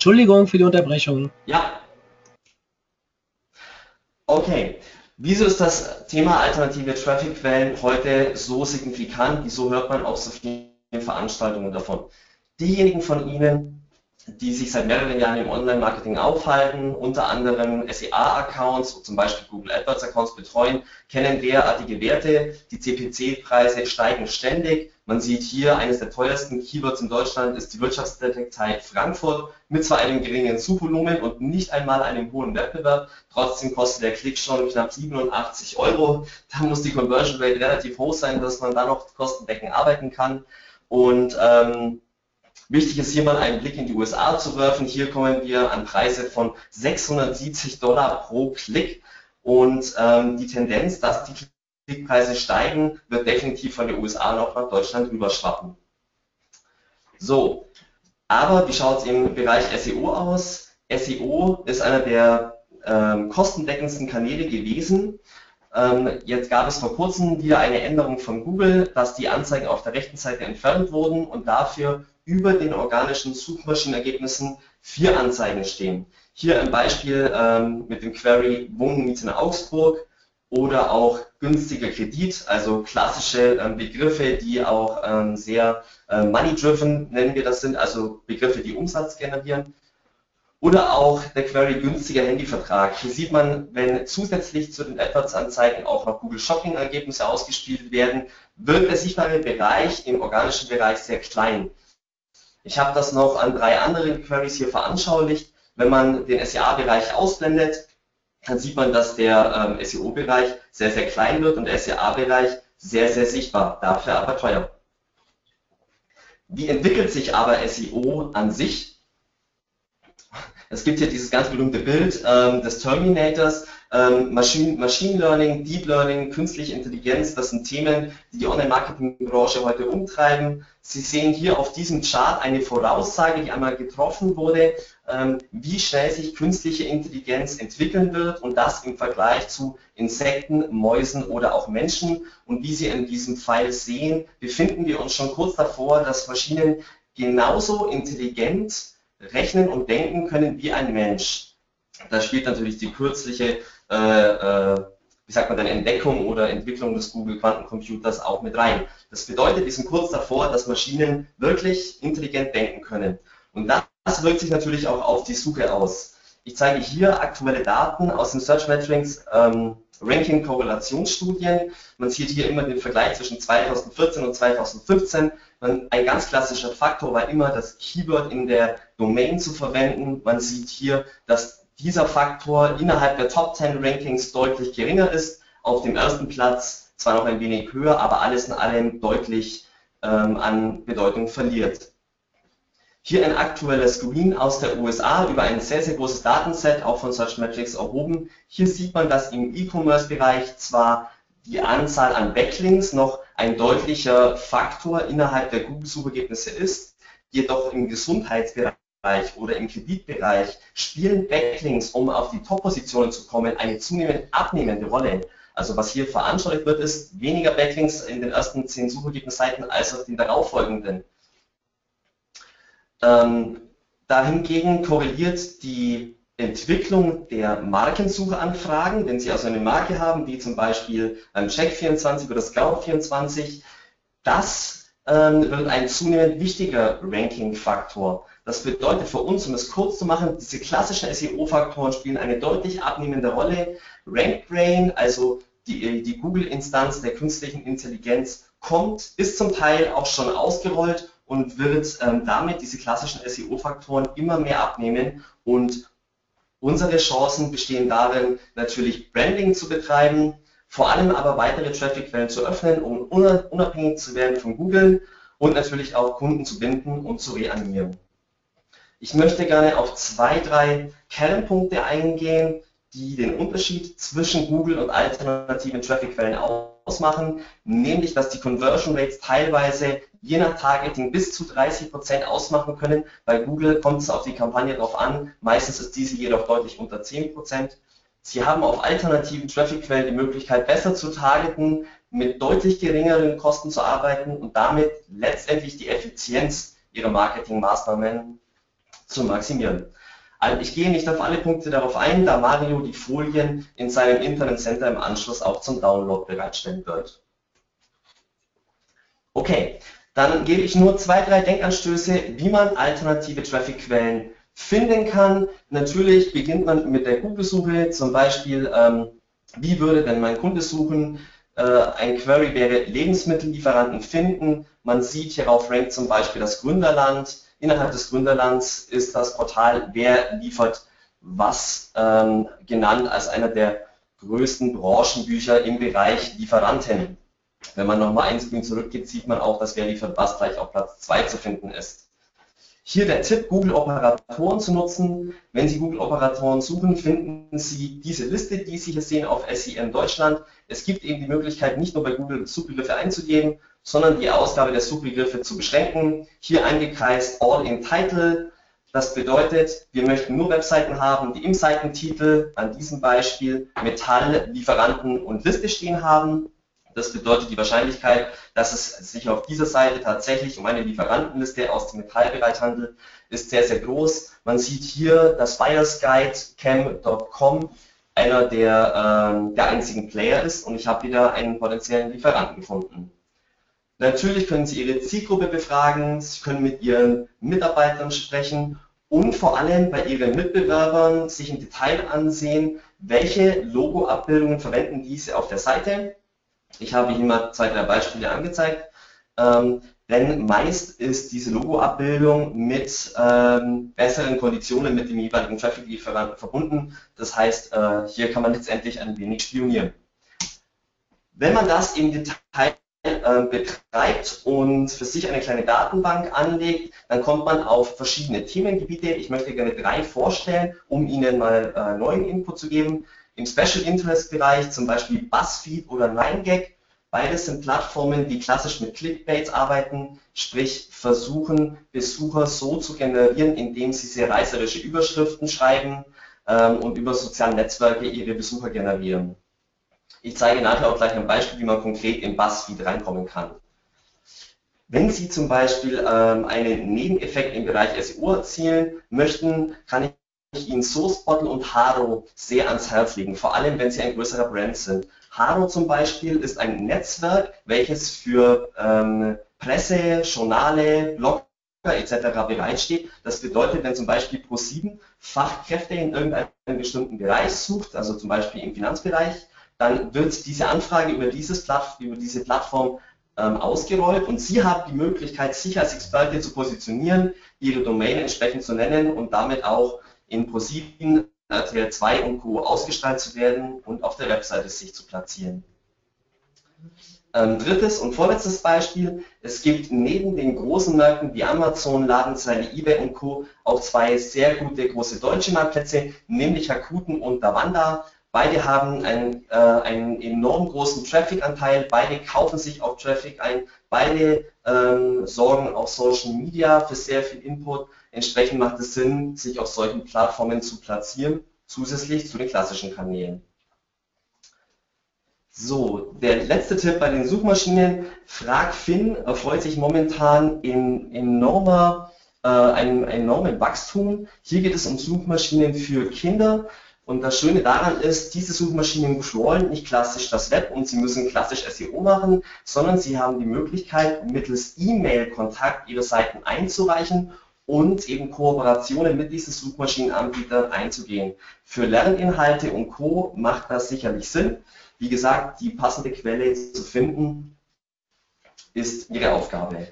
Entschuldigung für die Unterbrechung. Ja. Okay. Wieso ist das Thema alternative Traffic-Quellen heute so signifikant? Wieso hört man auf so vielen Veranstaltungen davon? Diejenigen von Ihnen, die sich seit mehreren Jahren im Online-Marketing aufhalten, unter anderem SEA-Accounts, zum Beispiel Google AdWords-Accounts betreuen, kennen derartige Werte. Die CPC-Preise steigen ständig. Man sieht hier, eines der teuersten Keywords in Deutschland ist die Wirtschaftsdetektei Frankfurt mit zwar einem geringen Suchvolumen und nicht einmal einem hohen Wettbewerb, trotzdem kostet der Klick schon knapp 87 Euro. Da muss die Conversion Rate relativ hoch sein, dass man da noch kostendeckend arbeiten kann. Und ähm, Wichtig ist hier mal einen Blick in die USA zu werfen. Hier kommen wir an Preise von 670 Dollar pro Klick und ähm, die Tendenz, dass die Klickpreise steigen, wird definitiv von den USA noch nach Deutschland rüberschwappen. So, aber wie schaut es im Bereich SEO aus? SEO ist einer der ähm, kostendeckendsten Kanäle gewesen. Ähm, jetzt gab es vor kurzem wieder eine Änderung von Google, dass die Anzeigen auf der rechten Seite entfernt wurden und dafür über den organischen Suchmaschinenergebnissen vier Anzeigen stehen. Hier ein Beispiel ähm, mit dem Query Wohnmiete in Augsburg oder auch günstiger Kredit, also klassische ähm, Begriffe, die auch ähm, sehr äh, money-driven, nennen wir das sind, also Begriffe, die Umsatz generieren. Oder auch der Query günstiger Handyvertrag. Hier sieht man, wenn zusätzlich zu den AdWords-Anzeigen auch noch Google Shopping-Ergebnisse ausgespielt werden, wird der sichtbare Bereich im organischen Bereich sehr klein. Ich habe das noch an drei anderen Queries hier veranschaulicht. Wenn man den SEA-Bereich ausblendet, dann sieht man, dass der ähm, SEO-Bereich sehr, sehr klein wird und der SEA-Bereich sehr, sehr sichtbar, dafür aber teuer. Wie entwickelt sich aber SEO an sich? Es gibt hier dieses ganz berühmte Bild ähm, des Terminators. Ähm, Machine, Machine Learning, Deep Learning, künstliche Intelligenz, das sind Themen, die die Online-Marketing-Branche heute umtreiben. Sie sehen hier auf diesem Chart eine Voraussage, die einmal getroffen wurde, ähm, wie schnell sich künstliche Intelligenz entwickeln wird und das im Vergleich zu Insekten, Mäusen oder auch Menschen. Und wie Sie in diesem Pfeil sehen, befinden wir uns schon kurz davor, dass Maschinen genauso intelligent rechnen und denken können wie ein Mensch. Da spielt natürlich die kürzliche äh, äh, wie sagt man dann, Entdeckung oder Entwicklung des Google Quantencomputers auch mit rein. Das bedeutet, wir sind kurz davor, dass Maschinen wirklich intelligent denken können. Und das wirkt sich natürlich auch auf die Suche aus. Ich zeige hier aktuelle Daten aus den Search Metrics ähm, Ranking Korrelationsstudien. Man sieht hier immer den Vergleich zwischen 2014 und 2015. Man, ein ganz klassischer Faktor war immer, das Keyword in der Domain zu verwenden. Man sieht hier, dass dieser Faktor innerhalb der Top 10 Rankings deutlich geringer ist. Auf dem ersten Platz zwar noch ein wenig höher, aber alles in allem deutlich ähm, an Bedeutung verliert. Hier ein aktueller Screen aus der USA über ein sehr, sehr großes Datenset, auch von Searchmetrics erhoben. Hier sieht man, dass im E-Commerce-Bereich zwar die Anzahl an Backlinks noch ein deutlicher Faktor innerhalb der Google-Suchergebnisse ist, jedoch im Gesundheitsbereich oder im Kreditbereich spielen Backlinks, um auf die Top-Positionen zu kommen, eine zunehmend abnehmende Rolle. Also was hier veranschaulicht wird, ist weniger Backlinks in den ersten zehn Suchergebnisseiten als auf den darauffolgenden. Ähm, dahingegen korreliert die Entwicklung der Markensuchanfragen, wenn Sie also eine Marke haben, wie zum Beispiel Check24 oder Scout24, das ähm, wird ein zunehmend wichtiger Ranking-Faktor. Das bedeutet für uns, um es kurz zu machen, diese klassischen SEO-Faktoren spielen eine deutlich abnehmende Rolle. RankBrain, also die, die Google-Instanz der künstlichen Intelligenz, kommt, ist zum Teil auch schon ausgerollt und wird ähm, damit diese klassischen SEO-Faktoren immer mehr abnehmen und unsere Chancen bestehen darin, natürlich Branding zu betreiben, vor allem aber weitere Traffic-Quellen zu öffnen, um unabhängig zu werden von Google und natürlich auch Kunden zu binden und zu reanimieren. Ich möchte gerne auf zwei, drei Kernpunkte eingehen, die den Unterschied zwischen Google und alternativen Traffic-Quellen ausmachen, nämlich dass die Conversion Rates teilweise je nach Targeting bis zu 30 Prozent ausmachen können. Bei Google kommt es auf die Kampagne drauf an, meistens ist diese jedoch deutlich unter 10%. Prozent. Sie haben auf alternativen Traffic-Quellen die Möglichkeit, besser zu targeten, mit deutlich geringeren Kosten zu arbeiten und damit letztendlich die Effizienz ihrer Marketingmaßnahmen zu maximieren. Also ich gehe nicht auf alle Punkte darauf ein, da Mario die Folien in seinem Internet Center im Anschluss auch zum Download bereitstellen wird. Okay, dann gebe ich nur zwei, drei Denkanstöße, wie man alternative Traffic-Quellen finden kann. Natürlich beginnt man mit der Google-Suche, zum Beispiel, ähm, wie würde denn mein Kunde suchen? Äh, ein Query wäre Lebensmittellieferanten finden. Man sieht hierauf rankt zum Beispiel das Gründerland. Innerhalb des Gründerlands ist das Portal Wer liefert was ähm, genannt als einer der größten Branchenbücher im Bereich Lieferanten. Wenn man nochmal ein Screen zurückgeht, sieht man auch, dass Wer liefert was gleich auf Platz 2 zu finden ist. Hier der Tipp, Google-Operatoren zu nutzen. Wenn Sie Google-Operatoren suchen, finden Sie diese Liste, die Sie hier sehen auf SEM Deutschland. Es gibt eben die Möglichkeit, nicht nur bei Google Suchbegriffe einzugeben, sondern die Ausgabe der Suchbegriffe zu beschränken. Hier eingekreist All in Title. Das bedeutet, wir möchten nur Webseiten haben, die im Seitentitel, an diesem Beispiel, Metall, Lieferanten und Liste stehen haben. Das bedeutet die Wahrscheinlichkeit, dass es sich auf dieser Seite tatsächlich um eine Lieferantenliste aus dem Metallbereich handelt, ist sehr, sehr groß. Man sieht hier, dass buyersguide.cam.com einer der, ähm, der einzigen Player ist und ich habe wieder einen potenziellen Lieferanten gefunden. Natürlich können Sie Ihre Zielgruppe befragen, Sie können mit Ihren Mitarbeitern sprechen und vor allem bei Ihren Mitbewerbern sich im Detail ansehen, welche Logo-Abbildungen verwenden diese auf der Seite ich habe Ihnen mal zwei, drei Beispiele angezeigt. Ähm, denn meist ist diese Logo-Abbildung mit ähm, besseren Konditionen mit dem jeweiligen Traffic-Lieferanten verbunden. Das heißt, äh, hier kann man letztendlich ein wenig spionieren. Wenn man das im Detail äh, betreibt und für sich eine kleine Datenbank anlegt, dann kommt man auf verschiedene Themengebiete. Ich möchte gerne drei vorstellen, um Ihnen mal äh, neuen Input zu geben im Special Interest Bereich, zum Beispiel BuzzFeed oder 9gag. Beides sind Plattformen, die klassisch mit Clickbaits arbeiten, sprich versuchen, Besucher so zu generieren, indem sie sehr reißerische Überschriften schreiben ähm, und über soziale Netzwerke ihre Besucher generieren. Ich zeige nachher auch gleich ein Beispiel, wie man konkret in BuzzFeed reinkommen kann. Wenn Sie zum Beispiel ähm, einen Nebeneffekt im Bereich SEO erzielen möchten, kann ich ich Ihnen Sourcebottle und Haro sehr ans Herz legen, vor allem wenn Sie ein größerer Brand sind. Haro zum Beispiel ist ein Netzwerk, welches für ähm, Presse, Journale, Blogger etc. bereitsteht. Das bedeutet, wenn zum Beispiel Pro7 Fachkräfte in irgendeinem bestimmten Bereich sucht, also zum Beispiel im Finanzbereich, dann wird diese Anfrage über, dieses über diese Plattform ähm, ausgerollt und Sie haben die Möglichkeit, sich als Experte zu positionieren, Ihre Domain entsprechend zu nennen und damit auch in ProSieben, RTL 2 und Co. ausgestrahlt zu werden und auf der Webseite sich zu platzieren. Ähm, drittes und vorletztes Beispiel, es gibt neben den großen Märkten wie Amazon, Ladenzeile, eBay und Co. auch zwei sehr gute große deutsche Marktplätze, nämlich Hakuten und Davanda. Beide haben einen, äh, einen enorm großen Traffic-Anteil, beide kaufen sich auf Traffic ein, beide ähm, sorgen auf Social Media für sehr viel Input Entsprechend macht es Sinn, sich auf solchen Plattformen zu platzieren, zusätzlich zu den klassischen Kanälen. So, der letzte Tipp bei den Suchmaschinen. FragFin erfreut sich momentan in enormer, äh, einem enormen Wachstum. Hier geht es um Suchmaschinen für Kinder. Und das Schöne daran ist, diese Suchmaschinen beschleunigen nicht klassisch das Web und sie müssen klassisch SEO machen, sondern sie haben die Möglichkeit, mittels E-Mail-Kontakt ihre Seiten einzureichen und eben Kooperationen mit diesen Suchmaschinenanbietern einzugehen. Für Lerninhalte und Co. macht das sicherlich Sinn. Wie gesagt, die passende Quelle zu finden, ist Ihre Aufgabe.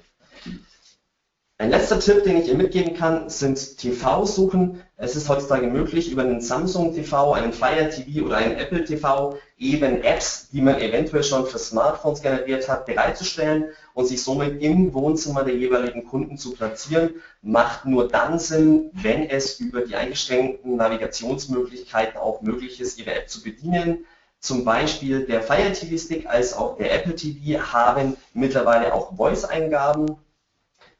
Ein letzter Tipp, den ich Ihnen mitgeben kann, sind TV-Suchen. Es ist heutzutage möglich, über einen Samsung TV, einen Fire TV oder einen Apple TV eben Apps, die man eventuell schon für Smartphones generiert hat, bereitzustellen und sich somit im Wohnzimmer der jeweiligen Kunden zu platzieren. Macht nur dann Sinn, wenn es über die eingeschränkten Navigationsmöglichkeiten auch möglich ist, Ihre App zu bedienen. Zum Beispiel der Fire TV Stick als auch der Apple TV haben mittlerweile auch Voice-Eingaben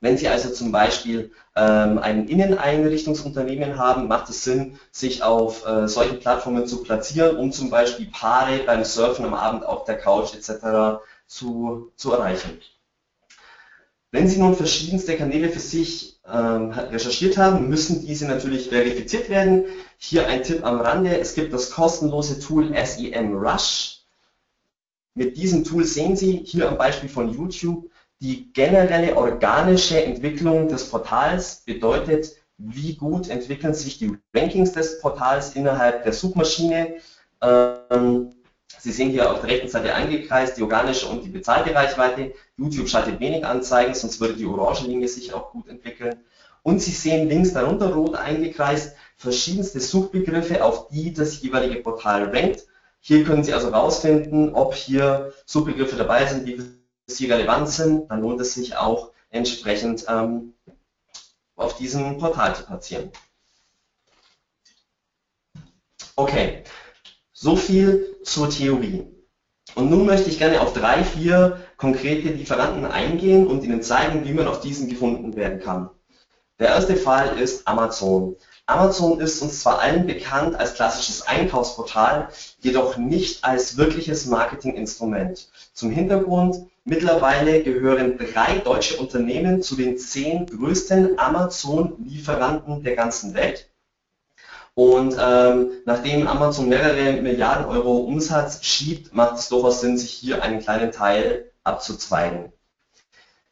wenn Sie also zum Beispiel ähm, ein Inneneinrichtungsunternehmen haben, macht es Sinn, sich auf äh, solchen Plattformen zu platzieren, um zum Beispiel Paare beim Surfen am Abend auf der Couch etc. zu, zu erreichen. Wenn Sie nun verschiedenste Kanäle für sich ähm, recherchiert haben, müssen diese natürlich verifiziert werden. Hier ein Tipp am Rande, es gibt das kostenlose Tool SEMrush. Mit diesem Tool sehen Sie hier am Beispiel von YouTube die generelle organische Entwicklung des Portals, bedeutet, wie gut entwickeln sich die Rankings des Portals innerhalb der Suchmaschine. Ähm, Sie sehen hier auf der rechten Seite eingekreist die organische und die bezahlte Reichweite. YouTube schaltet wenig Anzeigen, sonst würde die orange Linie sich auch gut entwickeln. Und Sie sehen links darunter rot eingekreist verschiedenste Suchbegriffe, auf die das jeweilige Portal rankt. Hier können Sie also herausfinden, ob hier Suchbegriffe dabei sind, die Sie relevant sind. Dann lohnt es sich auch entsprechend ähm, auf diesem Portal zu platzieren. Okay, so viel zur Theorie. Und nun möchte ich gerne auf drei, vier konkrete Lieferanten eingehen und Ihnen zeigen, wie man auf diesen gefunden werden kann. Der erste Fall ist Amazon. Amazon ist uns zwar allen bekannt als klassisches Einkaufsportal, jedoch nicht als wirkliches Marketinginstrument. Zum Hintergrund, mittlerweile gehören drei deutsche Unternehmen zu den zehn größten Amazon-Lieferanten der ganzen Welt. Und ähm, nachdem Amazon mehrere Milliarden Euro Umsatz schiebt, macht es durchaus Sinn, sich hier einen kleinen Teil abzuzweigen.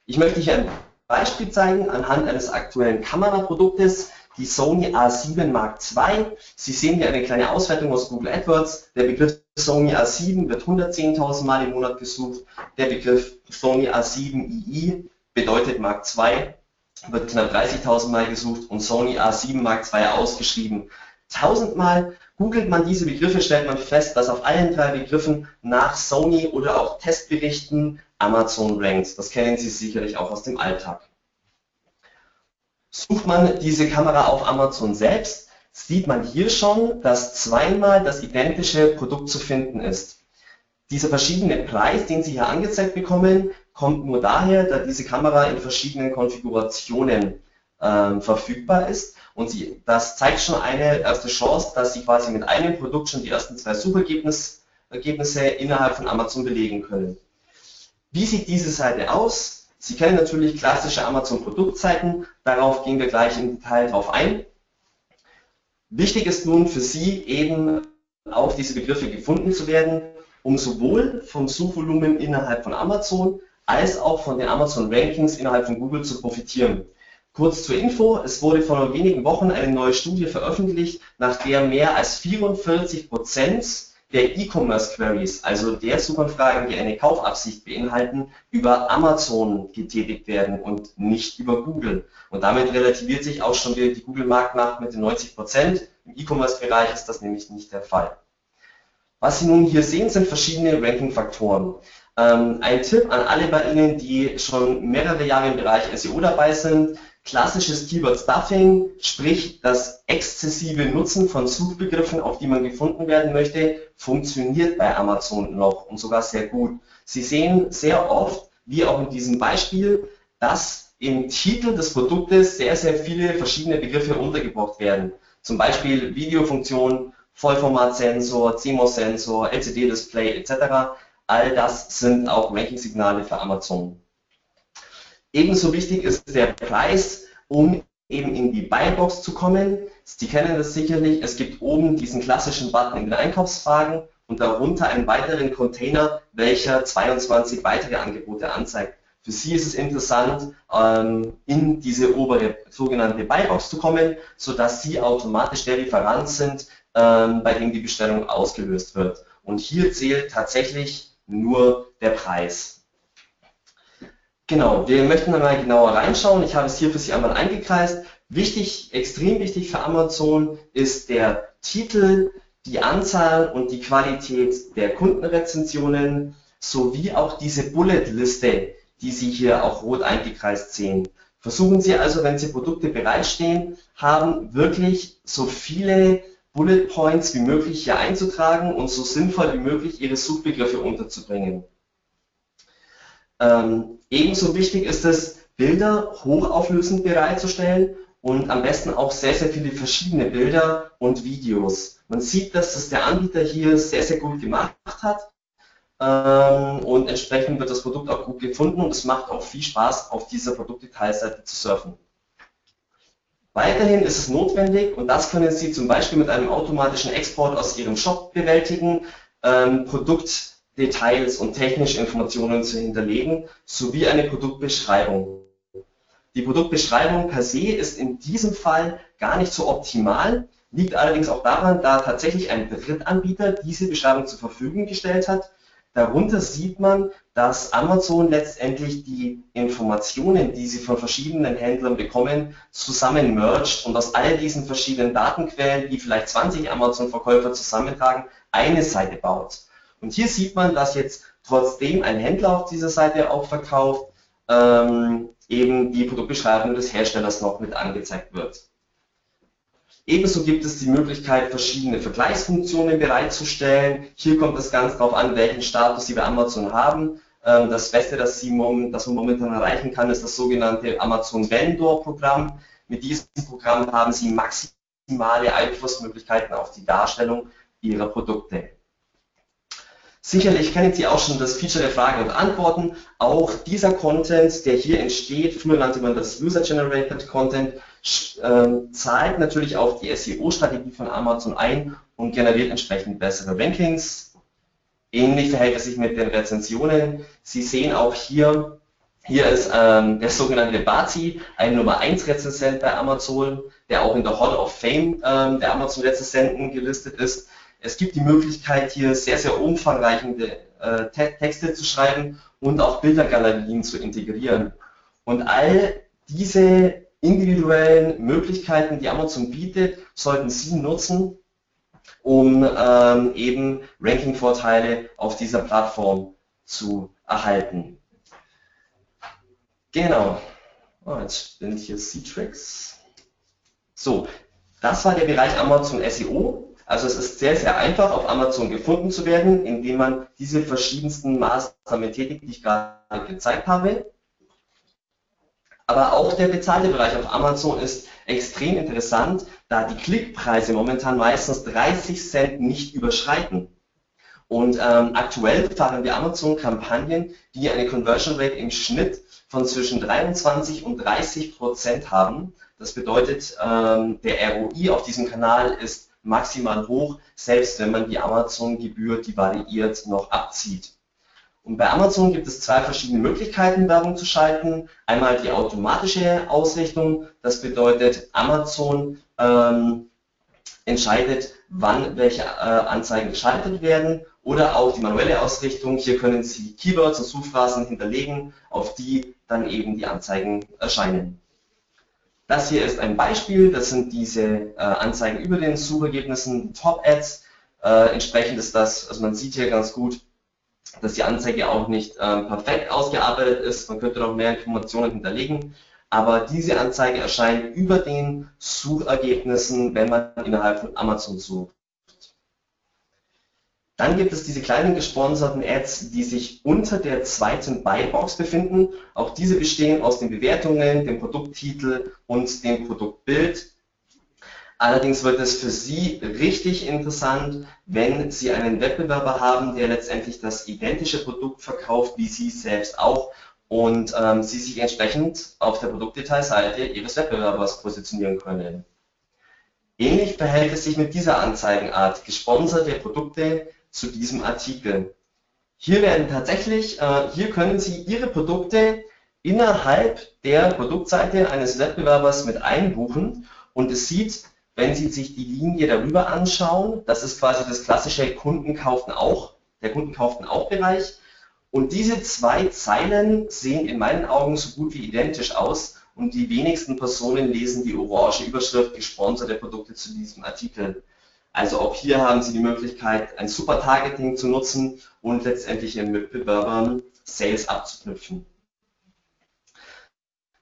Ich möchte hier ein Beispiel zeigen anhand eines aktuellen Kameraproduktes, die Sony A7 Mark II. Sie sehen hier eine kleine Auswertung aus Google AdWords. Der Begriff Sony A7 wird 110.000 Mal im Monat gesucht. Der Begriff Sony A7 II bedeutet Mark II wird knapp 30.000 Mal gesucht und Sony A7 Mark II ausgeschrieben tausendmal. Googelt man diese Begriffe, stellt man fest, dass auf allen drei Begriffen nach Sony oder auch Testberichten Amazon rankt. Das kennen Sie sicherlich auch aus dem Alltag. Sucht man diese Kamera auf Amazon selbst, sieht man hier schon, dass zweimal das identische Produkt zu finden ist. Dieser verschiedene Preis, den Sie hier angezeigt bekommen, kommt nur daher, da diese Kamera in verschiedenen Konfigurationen ähm, verfügbar ist. Und sie, das zeigt schon eine erste Chance, dass Sie quasi mit einem Produkt schon die ersten zwei Suchergebnisse innerhalb von Amazon belegen können. Wie sieht diese Seite aus? Sie kennen natürlich klassische Amazon-Produktseiten, darauf gehen wir gleich im Detail drauf ein. Wichtig ist nun für Sie eben auf diese Begriffe gefunden zu werden, um sowohl vom Suchvolumen innerhalb von Amazon als auch von den Amazon Rankings innerhalb von Google zu profitieren. Kurz zur Info, es wurde vor wenigen Wochen eine neue Studie veröffentlicht, nach der mehr als 44 der E-Commerce-Queries, also der Suchanfragen, die eine Kaufabsicht beinhalten, über Amazon getätigt werden und nicht über Google. Und damit relativiert sich auch schon wieder die Google-Marktmacht mit den 90% Im E-Commerce-Bereich ist das nämlich nicht der Fall. Was Sie nun hier sehen, sind verschiedene Ranking-Faktoren. Ähm, ein Tipp an alle bei Ihnen, die schon mehrere Jahre im Bereich SEO dabei sind, klassisches Keyword Stuffing, sprich das exzessive Nutzen von Suchbegriffen, auf die man gefunden werden möchte, funktioniert bei Amazon noch und sogar sehr gut. Sie sehen sehr oft, wie auch in diesem Beispiel, dass im Titel des Produktes sehr, sehr viele verschiedene Begriffe untergebracht werden. Zum Beispiel Videofunktion, Vollformatsensor, CMOS-Sensor, LCD-Display etc. All das sind auch Ranking-Signale für Amazon. Ebenso wichtig ist der Preis, um eben in die Buybox zu kommen. Sie kennen das sicherlich. Es gibt oben diesen klassischen Button in den Einkaufswagen und darunter einen weiteren Container, welcher 22 weitere Angebote anzeigt. Für Sie ist es interessant, ähm, in diese obere sogenannte Buybox zu kommen, sodass Sie automatisch der Lieferant sind, ähm, bei dem die Bestellung ausgelöst wird. Und hier zählt tatsächlich nur der Preis. Genau, wir möchten einmal genauer reinschauen. Ich habe es hier für Sie einmal eingekreist. Wichtig, extrem wichtig für Amazon ist der Titel, die Anzahl und die Qualität der Kundenrezensionen sowie auch diese Bullet-Liste, die Sie hier auch rot eingekreist sehen. Versuchen Sie also, wenn Sie Produkte bereitstehen haben, wirklich so viele Bullet Points wie möglich hier einzutragen und so sinnvoll wie möglich Ihre Suchbegriffe unterzubringen. Ähm, ebenso wichtig ist es, Bilder hochauflösend bereitzustellen und am besten auch sehr, sehr viele verschiedene Bilder und Videos. Man sieht, dass das der Anbieter hier sehr, sehr gut gemacht hat ähm, und entsprechend wird das Produkt auch gut gefunden und es macht auch viel Spaß, auf dieser Produktdetailseite zu surfen. Weiterhin ist es notwendig, und das können Sie zum Beispiel mit einem automatischen Export aus Ihrem Shop bewältigen, ähm, Produktdetails und technische Informationen zu hinterlegen, sowie eine Produktbeschreibung. Die Produktbeschreibung per se ist in diesem Fall gar nicht so optimal, liegt allerdings auch daran, da tatsächlich ein Drittanbieter diese Beschreibung zur Verfügung gestellt hat Darunter sieht man, dass Amazon letztendlich die Informationen, die sie von verschiedenen Händlern bekommen, zusammen mergt und aus all diesen verschiedenen Datenquellen, die vielleicht 20 Amazon-Verkäufer zusammentragen, eine Seite baut. Und hier sieht man, dass jetzt trotzdem ein Händler auf dieser Seite auch verkauft, ähm, eben die Produktbeschreibung des Herstellers noch mit angezeigt wird. Ebenso gibt es die Möglichkeit, verschiedene Vergleichsfunktionen bereitzustellen. Hier kommt es ganz darauf an, welchen Status Sie bei Amazon haben. Ähm, das Beste, das, Sie, das man momentan erreichen kann, ist das sogenannte Amazon Vendor Programm. Mit diesem Programm haben Sie maximale Einflussmöglichkeiten auf die Darstellung Ihrer Produkte. Sicherlich kennen Sie auch schon das Feature der Fragen und Antworten. Auch dieser Content, der hier entsteht, früher nannte man das User-Generated Content, äh, zahlt natürlich auf die SEO-Strategie von Amazon ein und generiert entsprechend bessere Rankings. Ähnlich verhält es sich mit den Rezensionen. Sie sehen auch hier, hier ist ähm, der sogenannte Bazi, ein Nummer 1 Rezensent bei Amazon, der auch in der Hall of Fame ähm, der Amazon Rezensenten gelistet ist. Es gibt die Möglichkeit, hier sehr, sehr umfangreiche äh, Texte zu schreiben und auch Bildergalerien zu integrieren. Und all diese individuellen Möglichkeiten, die Amazon bietet, sollten Sie nutzen, um ähm, eben Ranking-Vorteile auf dieser Plattform zu erhalten. Genau. Oh, jetzt sind hier C-Tracks. So, das war der Bereich Amazon SEO. Also es ist sehr, sehr einfach, auf Amazon gefunden zu werden, indem man diese verschiedensten Maßnahmen tätigt, die ich gerade gezeigt habe. Aber auch der bezahlte Bereich auf Amazon ist extrem interessant, da die Klickpreise momentan meistens 30 Cent nicht überschreiten. Und ähm, aktuell fahren wir Amazon-Kampagnen, die eine Conversion Rate im Schnitt von zwischen 23 und 30 Prozent haben. Das bedeutet, ähm, der ROI auf diesem Kanal ist maximal hoch, selbst wenn man die Amazon-Gebühr, die variiert, noch abzieht. Und bei Amazon gibt es zwei verschiedene Möglichkeiten, Werbung zu schalten. Einmal die automatische Ausrichtung, das bedeutet, Amazon ähm, entscheidet, wann welche äh, Anzeigen geschaltet werden oder auch die manuelle Ausrichtung. Hier können Sie Keywords und Suchphrasen hinterlegen, auf die dann eben die Anzeigen erscheinen. Das hier ist ein Beispiel, das sind diese äh, Anzeigen über den Suchergebnissen, Top Ads. Äh, entsprechend ist das, also man sieht hier ganz gut, dass die Anzeige auch nicht ähm, perfekt ausgearbeitet ist. Man könnte noch mehr Informationen hinterlegen. Aber diese Anzeige erscheint über den Suchergebnissen, wenn man innerhalb von Amazon sucht. Dann gibt es diese kleinen gesponserten Ads, die sich unter der zweiten Buybox befinden. Auch diese bestehen aus den Bewertungen, dem Produkttitel und dem Produktbild. Allerdings wird es für Sie richtig interessant, wenn Sie einen Wettbewerber haben, der letztendlich das identische Produkt verkauft wie Sie selbst auch und ähm, Sie sich entsprechend auf der Produktdetailseite Ihres Wettbewerbers positionieren können. Ähnlich verhält es sich mit dieser Anzeigenart, gesponserte Produkte zu diesem Artikel. Hier werden tatsächlich, äh, hier können Sie Ihre Produkte innerhalb der Produktseite eines Wettbewerbers mit einbuchen und es sieht wenn Sie sich die Linie darüber anschauen, das ist quasi das klassische Kunden kauften auch, der Kunden kauften auch Bereich. Und diese zwei Zeilen sehen in meinen Augen so gut wie identisch aus und die wenigsten Personen lesen die orange Überschrift gesponserte Produkte zu diesem Artikel. Also auch hier haben Sie die Möglichkeit, ein super Targeting zu nutzen und letztendlich Ihren Mitbewerbern Sales abzuknüpfen.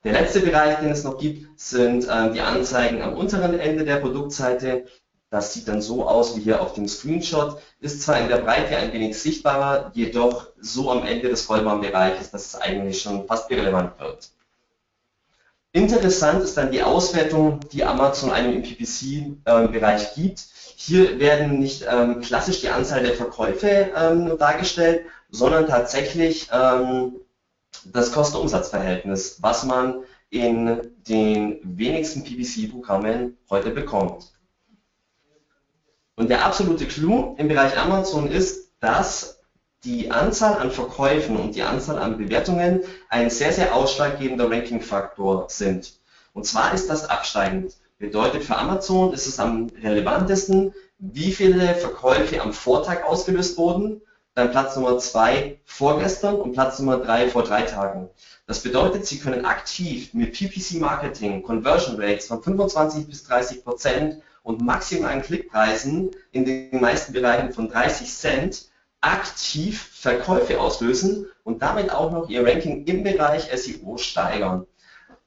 Der letzte Bereich, den es noch gibt, sind äh, die Anzeigen am unteren Ende der Produktseite. Das sieht dann so aus wie hier auf dem Screenshot. Ist zwar in der Breite ein wenig sichtbarer, jedoch so am Ende des Vollbahnbereiches, dass es eigentlich schon fast irrelevant wird. Interessant ist dann die Auswertung, die Amazon einem im PPC-Bereich äh, gibt. Hier werden nicht ähm, klassisch die Anzahl der Verkäufe ähm, dargestellt, sondern tatsächlich ähm, das Kosten-Umsatz-Verhältnis, was man in den wenigsten PPC-Programmen heute bekommt. Und der absolute Clou im Bereich Amazon ist, dass die Anzahl an Verkäufen und die Anzahl an Bewertungen ein sehr, sehr ausschlaggebender Ranking-Faktor sind. Und zwar ist das absteigend. Bedeutet für Amazon ist es am relevantesten, wie viele Verkäufe am Vortag ausgelöst wurden, dann Platz Nummer 2 vorgestern und Platz Nummer 3 vor drei Tagen. Das bedeutet, Sie können aktiv mit PPC Marketing Conversion Rates von 25 bis 30 Prozent und maximalen Klickpreisen in den meisten Bereichen von 30 Cent aktiv Verkäufe auslösen und damit auch noch Ihr Ranking im Bereich SEO steigern.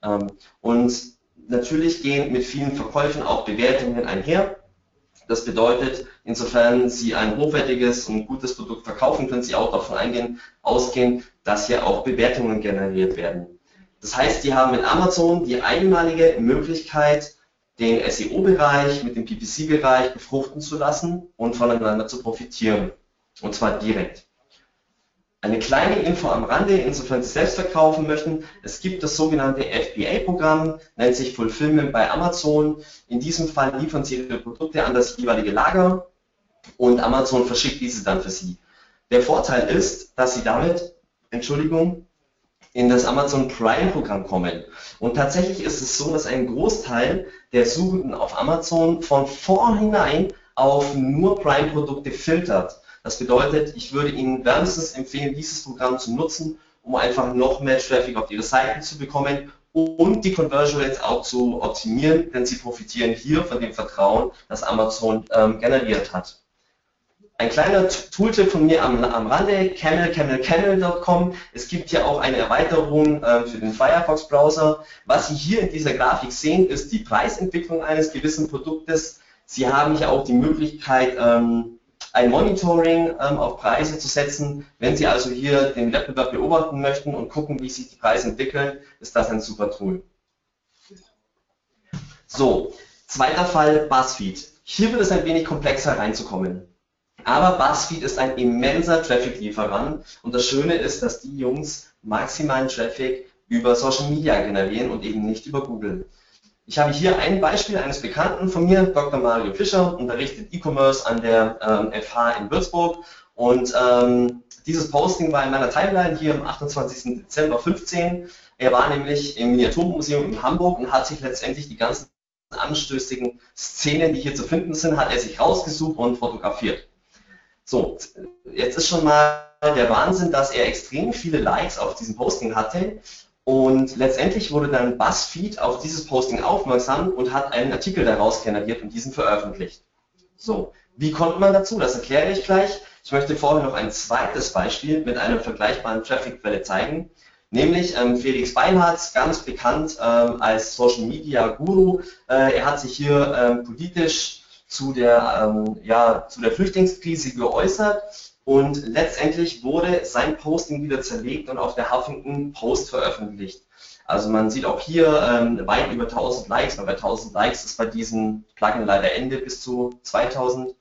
Ähm, und natürlich gehen mit vielen Verkäufen auch Bewertungen einher. Das bedeutet, insofern Sie ein hochwertiges und gutes Produkt verkaufen, können Sie auch davon eingehen, ausgehen, dass hier auch Bewertungen generiert werden. Das heißt, Sie haben mit Amazon die einmalige Möglichkeit, den SEO-Bereich mit dem PPC-Bereich befruchten zu lassen und voneinander zu profitieren. Und zwar direkt. Eine kleine Info am Rande, insofern Sie selbst verkaufen möchten. Es gibt das sogenannte FBA-Programm, nennt sich Fulfillment bei Amazon. In diesem Fall liefern Sie Ihre Produkte an das jeweilige Lager und Amazon verschickt diese dann für Sie. Der Vorteil ist, dass Sie damit, Entschuldigung, in das Amazon Prime-Programm kommen. Und tatsächlich ist es so, dass ein Großteil der Suchenden auf Amazon von vornherein auf nur Prime-Produkte filtert. Das bedeutet, ich würde Ihnen wärmstens empfehlen, dieses Programm zu nutzen, um einfach noch mehr Traffic auf Ihre Seiten zu bekommen und die Conversion Rates auch zu optimieren, denn Sie profitieren hier von dem Vertrauen, das Amazon ähm, generiert hat. Ein kleiner Tooltip von mir am, am Rande, camel, camel, camel.com. Es gibt hier auch eine Erweiterung äh, für den Firefox Browser. Was Sie hier in dieser Grafik sehen, ist die Preisentwicklung eines gewissen Produktes. Sie haben hier auch die Möglichkeit, ähm, ein Monitoring ähm, auf Preise zu setzen. Wenn Sie also hier den Wettbewerb beobachten möchten und gucken, wie sich die Preise entwickeln, ist das ein super Tool. So, zweiter Fall BuzzFeed. Hier wird es ein wenig komplexer reinzukommen. Aber BuzzFeed ist ein immenser Traffic-Lieferant und das Schöne ist, dass die Jungs maximalen Traffic über Social Media generieren und eben nicht über Google. Ich habe hier ein Beispiel eines Bekannten von mir, Dr. Mario Fischer, unterrichtet E-Commerce an der ähm, FH in Würzburg und ähm, dieses Posting war in meiner Timeline hier am 28. Dezember 15. Er war nämlich im Miniaturmuseum in Hamburg und hat sich letztendlich die ganzen anstößigen Szenen, die hier zu finden sind, hat er sich rausgesucht und fotografiert. So, jetzt ist schon mal der Wahnsinn, dass er extrem viele Likes auf diesem Posting hatte und letztendlich wurde dann BuzzFeed auf dieses Posting aufmerksam und hat einen Artikel daraus generiert und diesen veröffentlicht. So, wie kommt man dazu? Das erkläre ich gleich. Ich möchte vorher noch ein zweites Beispiel mit einer vergleichbaren Traffic-Quelle zeigen. Nämlich ähm, Felix Beinhardt, ganz bekannt ähm, als Social Media Guru. Äh, er hat sich hier ähm, politisch zu der, ähm, ja, zu der Flüchtlingskrise geäußert und letztendlich wurde sein Posting wieder zerlegt und auf der Huffington Post veröffentlicht. Also man sieht auch hier ähm, weit über 1000 Likes, weil bei 1000 Likes ist bei diesem Plugin leider Ende bis zu 2000.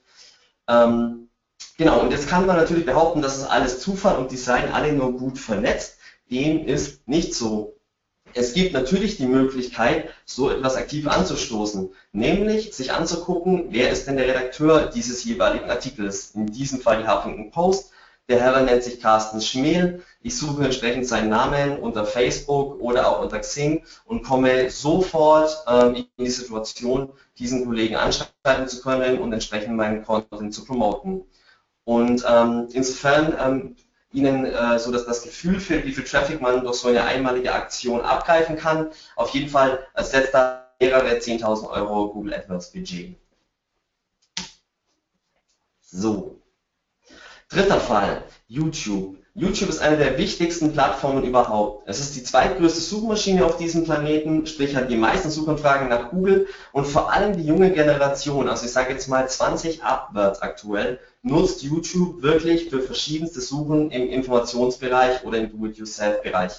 Ähm, genau, und jetzt kann man natürlich behaupten, das ist alles Zufall und die seien alle nur gut vernetzt. Dem ist nicht so. Es gibt natürlich die Möglichkeit, so etwas aktiv anzustoßen, nämlich sich anzugucken, wer ist denn der Redakteur dieses jeweiligen Artikels, in diesem Fall die Huffington Post. Der Herr nennt sich Carsten Schmel. Ich suche entsprechend seinen Namen unter Facebook oder auch unter Xing und komme sofort ähm, in die Situation, diesen Kollegen anschreiben zu können und entsprechend meinen Content zu promoten. Und ähm, insofern ähm, Ihnen äh, so dass das Gefühl für wie viel Traffic man durch so eine einmalige Aktion abgreifen kann. Auf jeden Fall ersetzt da mehrere 10.000 Euro Google AdWords Budget. So. Dritter Fall, YouTube. YouTube ist eine der wichtigsten Plattformen überhaupt. Es ist die zweitgrößte Suchmaschine auf diesem Planeten, sprich hat die meisten Suchanfragen nach Google und vor allem die junge Generation, also ich sage jetzt mal 20 abwärts aktuell, nutzt YouTube wirklich für verschiedenste Suchen im Informationsbereich oder im Do-it-yourself-Bereich.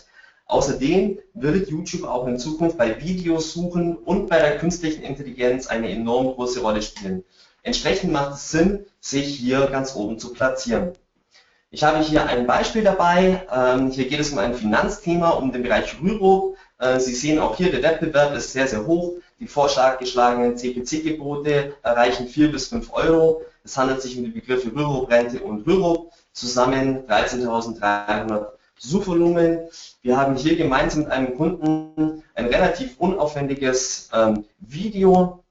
Außerdem wird YouTube auch in Zukunft bei Videosuchen und bei der künstlichen Intelligenz eine enorm große Rolle spielen. Entsprechend macht es Sinn, sich hier ganz oben zu platzieren. Ich habe hier ein Beispiel dabei. Ähm, hier geht es um ein Finanzthema, um den Bereich Rürup. Äh, Sie sehen auch hier, der Wettbewerb ist sehr, sehr hoch. Die vorgeschlagenen CPC-Gebote erreichen 4 bis 5 Euro. Es handelt sich um die Begriffe Rürup, Rente und Rürup. Zusammen 13.300 Suchvolumen. Wir haben hier gemeinsam mit einem Kunden ein relativ unaufwendiges ähm, Video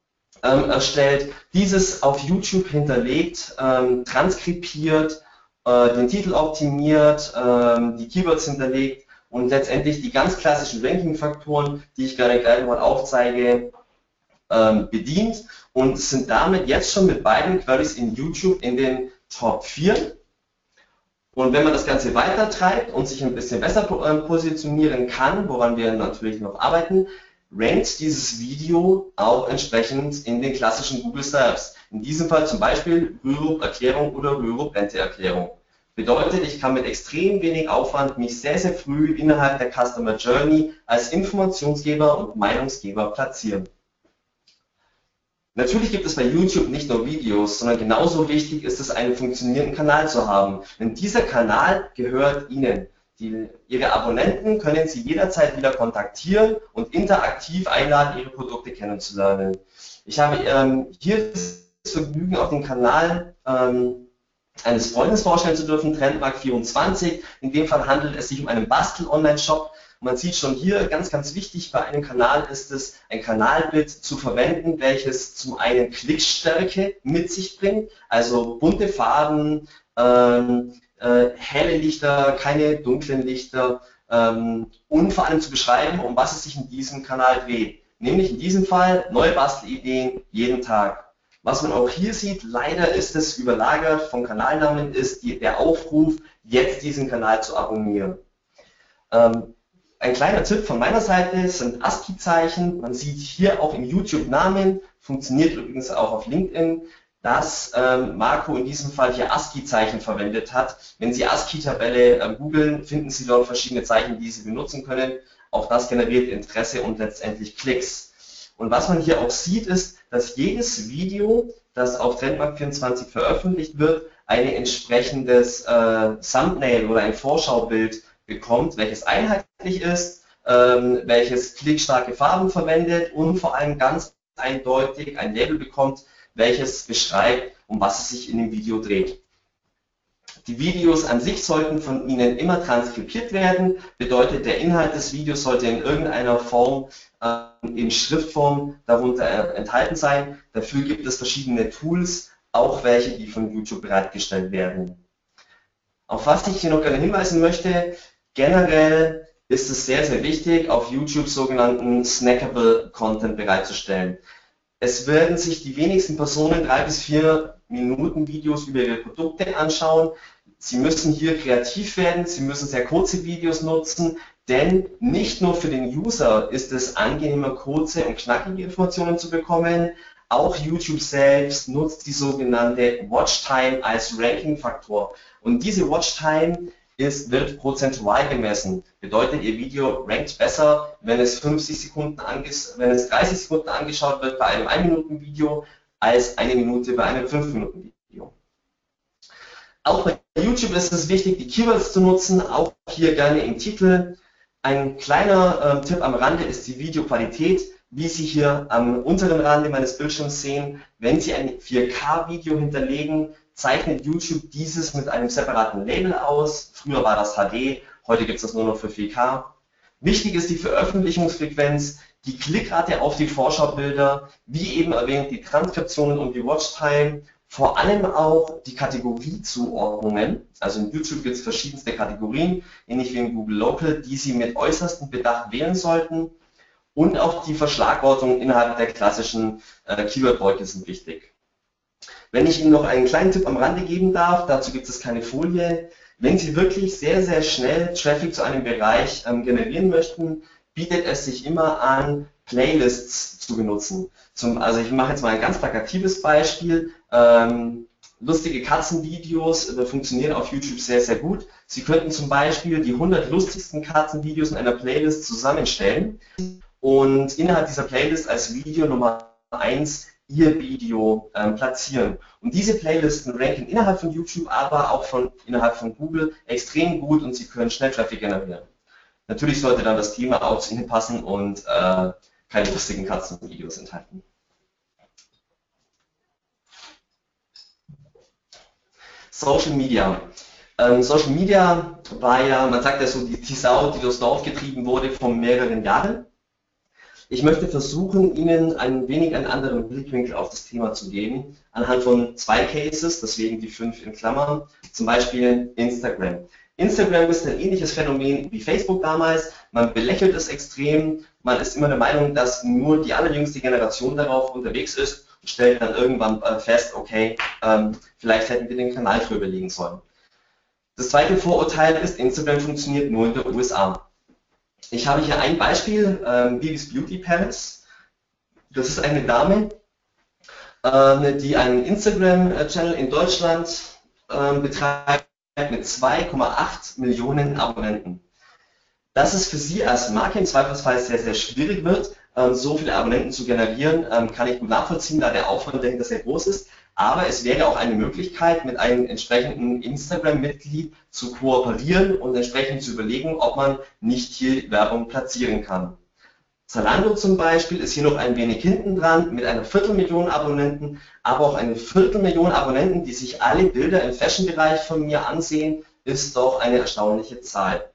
ähm, erstellt, dieses auf YouTube hinterlegt, ähm, transkribiert, äh, den Titel optimiert, ähm, die Keywords hinterlegt und letztendlich die ganz klassischen Ranking-Faktoren, die ich gerne gleich mal aufzeige, ähm, bedient und sind damit jetzt schon mit beiden Queries in YouTube in den Top 4. Und wenn man das Ganze weiter treibt und sich ein bisschen besser äh, positionieren kann, woran wir natürlich noch arbeiten, rankt dieses Video auch entsprechend in den klassischen Google Search. In diesem Fall zum Beispiel Rürup-Erklärung oder Rürup-Rente-Erklärung. Bedeutet, ich kann mit extrem wenig Aufwand mich sehr, sehr früh innerhalb der Customer Journey als Informationsgeber und Meinungsgeber platzieren. Natürlich gibt es bei YouTube nicht nur Videos, sondern genauso wichtig ist es, einen funktionierenden Kanal zu haben. Denn dieser Kanal gehört Ihnen. Die, ihre Abonnenten können Sie jederzeit wieder kontaktieren und interaktiv einladen, Ihre Produkte kennenzulernen. Ich habe ähm, hier das Vergnügen, auf dem Kanal ähm, eines Freundes vorstellen zu dürfen, Trendmark24. In dem Fall handelt es sich um einen Bastel-Online-Shop. Man sieht schon hier, ganz, ganz wichtig bei einem Kanal ist es, ein Kanalbild zu verwenden, welches zum einen Klickstärke mit sich bringt, also bunte Farben, ähm, äh, helle Lichter, keine dunklen Lichter ähm, und vor allem zu beschreiben, um was es sich in diesem Kanal dreht. Nämlich in diesem Fall neue Bastelideen jeden Tag. Was man auch hier sieht, leider ist es überlagert vom Kanalnamen, ist die, der Aufruf, jetzt diesen Kanal zu abonnieren. Ähm, ein kleiner Tipp von meiner Seite sind ASCII-Zeichen. Man sieht hier auch im YouTube-Namen, funktioniert übrigens auch auf LinkedIn dass ähm, Marco in diesem Fall hier ASCII-Zeichen verwendet hat. Wenn Sie ASCII-Tabelle äh, googeln, finden Sie dort verschiedene Zeichen, die Sie benutzen können. Auch das generiert Interesse und letztendlich Klicks. Und was man hier auch sieht, ist, dass jedes Video, das auf Trendmark24 veröffentlicht wird, ein entsprechendes äh, Thumbnail oder ein Vorschaubild bekommt, welches einheitlich ist, ähm, welches klickstarke Farben verwendet und vor allem ganz eindeutig ein Label bekommt, welches beschreibt, um was es sich in dem Video dreht. Die Videos an sich sollten von Ihnen immer transkribiert werden, bedeutet der Inhalt des Videos sollte in irgendeiner Form äh, in Schriftform darunter äh, enthalten sein. Dafür gibt es verschiedene Tools, auch welche, die von YouTube bereitgestellt werden. Auf was ich hier noch gerne hinweisen möchte, generell ist es sehr, sehr wichtig, auf YouTube sogenannten Snackable Content bereitzustellen es werden sich die wenigsten Personen drei bis vier Minuten Videos über ihre Produkte anschauen. Sie müssen hier kreativ werden, Sie müssen sehr kurze Videos nutzen, denn nicht nur für den User ist es angenehmer, kurze und knackige Informationen zu bekommen, auch YouTube selbst nutzt die sogenannte Watchtime als Ranking-Faktor. Und diese Watchtime ist, wird prozentual gemessen. Bedeutet, Ihr Video rankt besser, wenn es 50 Sekunden wenn es 30 Sekunden angeschaut wird bei einem 1-Minuten-Video, als eine Minute bei einem 5-Minuten-Video. Auch bei YouTube ist es wichtig, die Keywords zu nutzen, auch hier gerne im Titel. Ein kleiner äh, Tipp am Rande ist die Videoqualität. Wie Sie hier am unteren Rande meines Bildschirms sehen, wenn Sie ein 4K-Video hinterlegen, zeichnet YouTube dieses mit einem separaten Label aus. Früher war das HD, heute gibt es das nur noch für 4K. Wichtig ist die Veröffentlichungsfrequenz, die Klickrate auf die Vorschaubilder, wie eben erwähnt, die Transkriptionen und die Watchtime, vor allem auch die Kategoriezuordnungen. Also in YouTube gibt es verschiedenste Kategorien, ähnlich wie in Google Local, die Sie mit äußerstem Bedacht wählen sollten. Und auch die Verschlagwortung innerhalb der klassischen äh, Keyword-Wolke sind wichtig. Wenn ich Ihnen noch einen kleinen Tipp am Rande geben darf, dazu gibt es keine Folie. Wenn Sie wirklich sehr, sehr schnell Traffic zu einem Bereich ähm, generieren möchten, bietet es sich immer an, Playlists zu benutzen. Zum, also ich mache jetzt mal ein ganz plakatives Beispiel. Ähm, lustige Katzenvideos äh, funktionieren auf YouTube sehr, sehr gut. Sie könnten zum Beispiel die 100 lustigsten Katzenvideos in einer Playlist zusammenstellen und innerhalb dieser Playlist als Video Nummer 1 Ihr Video ähm, platzieren. Und diese Playlisten ranken innerhalb von YouTube, aber auch von, innerhalb von Google extrem gut und Sie können schnell Traffic generieren. Natürlich sollte dann das Thema auch zu Ihnen passen und äh, keine lustigen Katzenvideos enthalten. Social Media. Ähm, Social Media war ja, man sagt ja so, die, die Sau, die durchs Dorf getrieben wurde vor mehreren Jahren. Ich möchte versuchen, Ihnen ein wenig einen anderen Blickwinkel auf das Thema zu geben, anhand von zwei Cases, deswegen die fünf in Klammern, zum Beispiel Instagram. Instagram ist ein ähnliches Phänomen wie Facebook damals. Man belächelt es extrem. Man ist immer der Meinung, dass nur die allerjüngste Generation darauf unterwegs ist und stellt dann irgendwann äh, fest, okay, ähm, vielleicht hätten wir den Kanal früher belegen sollen. Das zweite Vorurteil ist, Instagram funktioniert nur in den USA. Ich habe hier ein Beispiel, ähm, Bibis Beauty Palace. Das ist eine Dame, äh, die einen Instagram-Channel in Deutschland äh, betreibt mit 2,8 Millionen Abonnenten. Dass es für Sie als Marke im Zweifelsfall sehr, sehr schwierig wird, ähm, so viele Abonnenten zu generieren, ähm, kann ich gut nachvollziehen, da der Aufwand dahinter sehr groß ist. Aber es wäre auch eine Möglichkeit, mit einem entsprechenden Instagram-Mitglied zu kooperieren und entsprechend zu überlegen, ob man nicht hier Werbung platzieren kann. Zalando zum Beispiel ist hier noch ein wenig hinten dran mit einer Viertelmillion Abonnenten, aber auch eine Viertelmillion Abonnenten, die sich alle Bilder im Fashion-Bereich von mir ansehen, ist doch eine erstaunliche Zahl.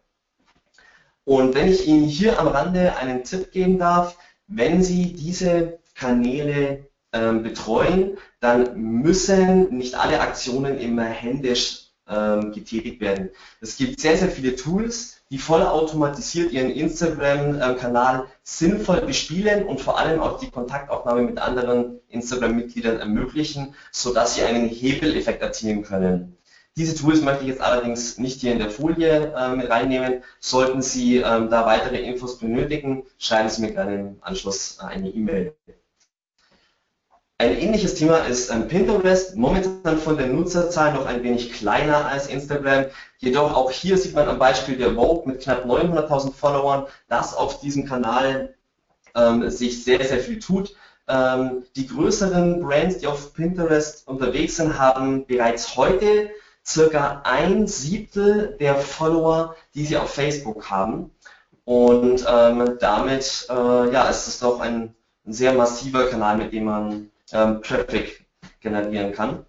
Und wenn ich Ihnen hier am Rande einen Tipp geben darf, wenn Sie diese Kanäle betreuen, dann müssen nicht alle Aktionen immer händisch ähm, getätigt werden. Es gibt sehr, sehr viele Tools, die vollautomatisiert Ihren Instagram-Kanal sinnvoll bespielen und vor allem auch die Kontaktaufnahme mit anderen Instagram-Mitgliedern ermöglichen, sodass Sie einen Hebeleffekt erzielen können. Diese Tools möchte ich jetzt allerdings nicht hier in der Folie äh, mit reinnehmen. Sollten Sie ähm, da weitere Infos benötigen, schreiben Sie mir gerne im Anschluss eine E-Mail. Ein ähnliches Thema ist ähm, Pinterest, momentan von der Nutzerzahl noch ein wenig kleiner als Instagram. Jedoch auch hier sieht man am Beispiel der Vogue mit knapp 900.000 Followern, dass auf diesem Kanal ähm, sich sehr, sehr viel tut. Ähm, die größeren Brands, die auf Pinterest unterwegs sind, haben bereits heute circa ein Siebtel der Follower, die sie auf Facebook haben. Und ähm, damit äh, ja, ist es doch ein, ein, sehr massiver Kanal, mit dem man ähm, Traffic generieren kann.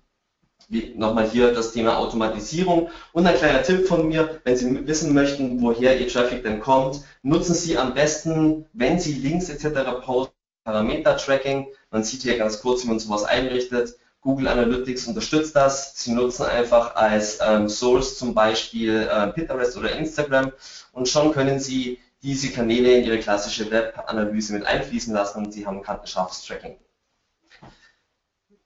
Nochmal hier das Thema Automatisierung. Und ein kleiner Tipp von mir, wenn Sie wissen möchten, woher Ihr Traffic denn kommt, nutzen Sie am besten, wenn Sie Links etc. posten, Parameter-Tracking. Man sieht hier ganz kurz, wie man sowas einrichtet. Google Analytics unterstützt das. Sie nutzen einfach als ähm, Source zum Beispiel äh, Pinterest oder Instagram und schon können Sie diese Kanäle in Ihre klassische Web-Analyse mit einfließen lassen und Sie haben kartenscharfes Tracking.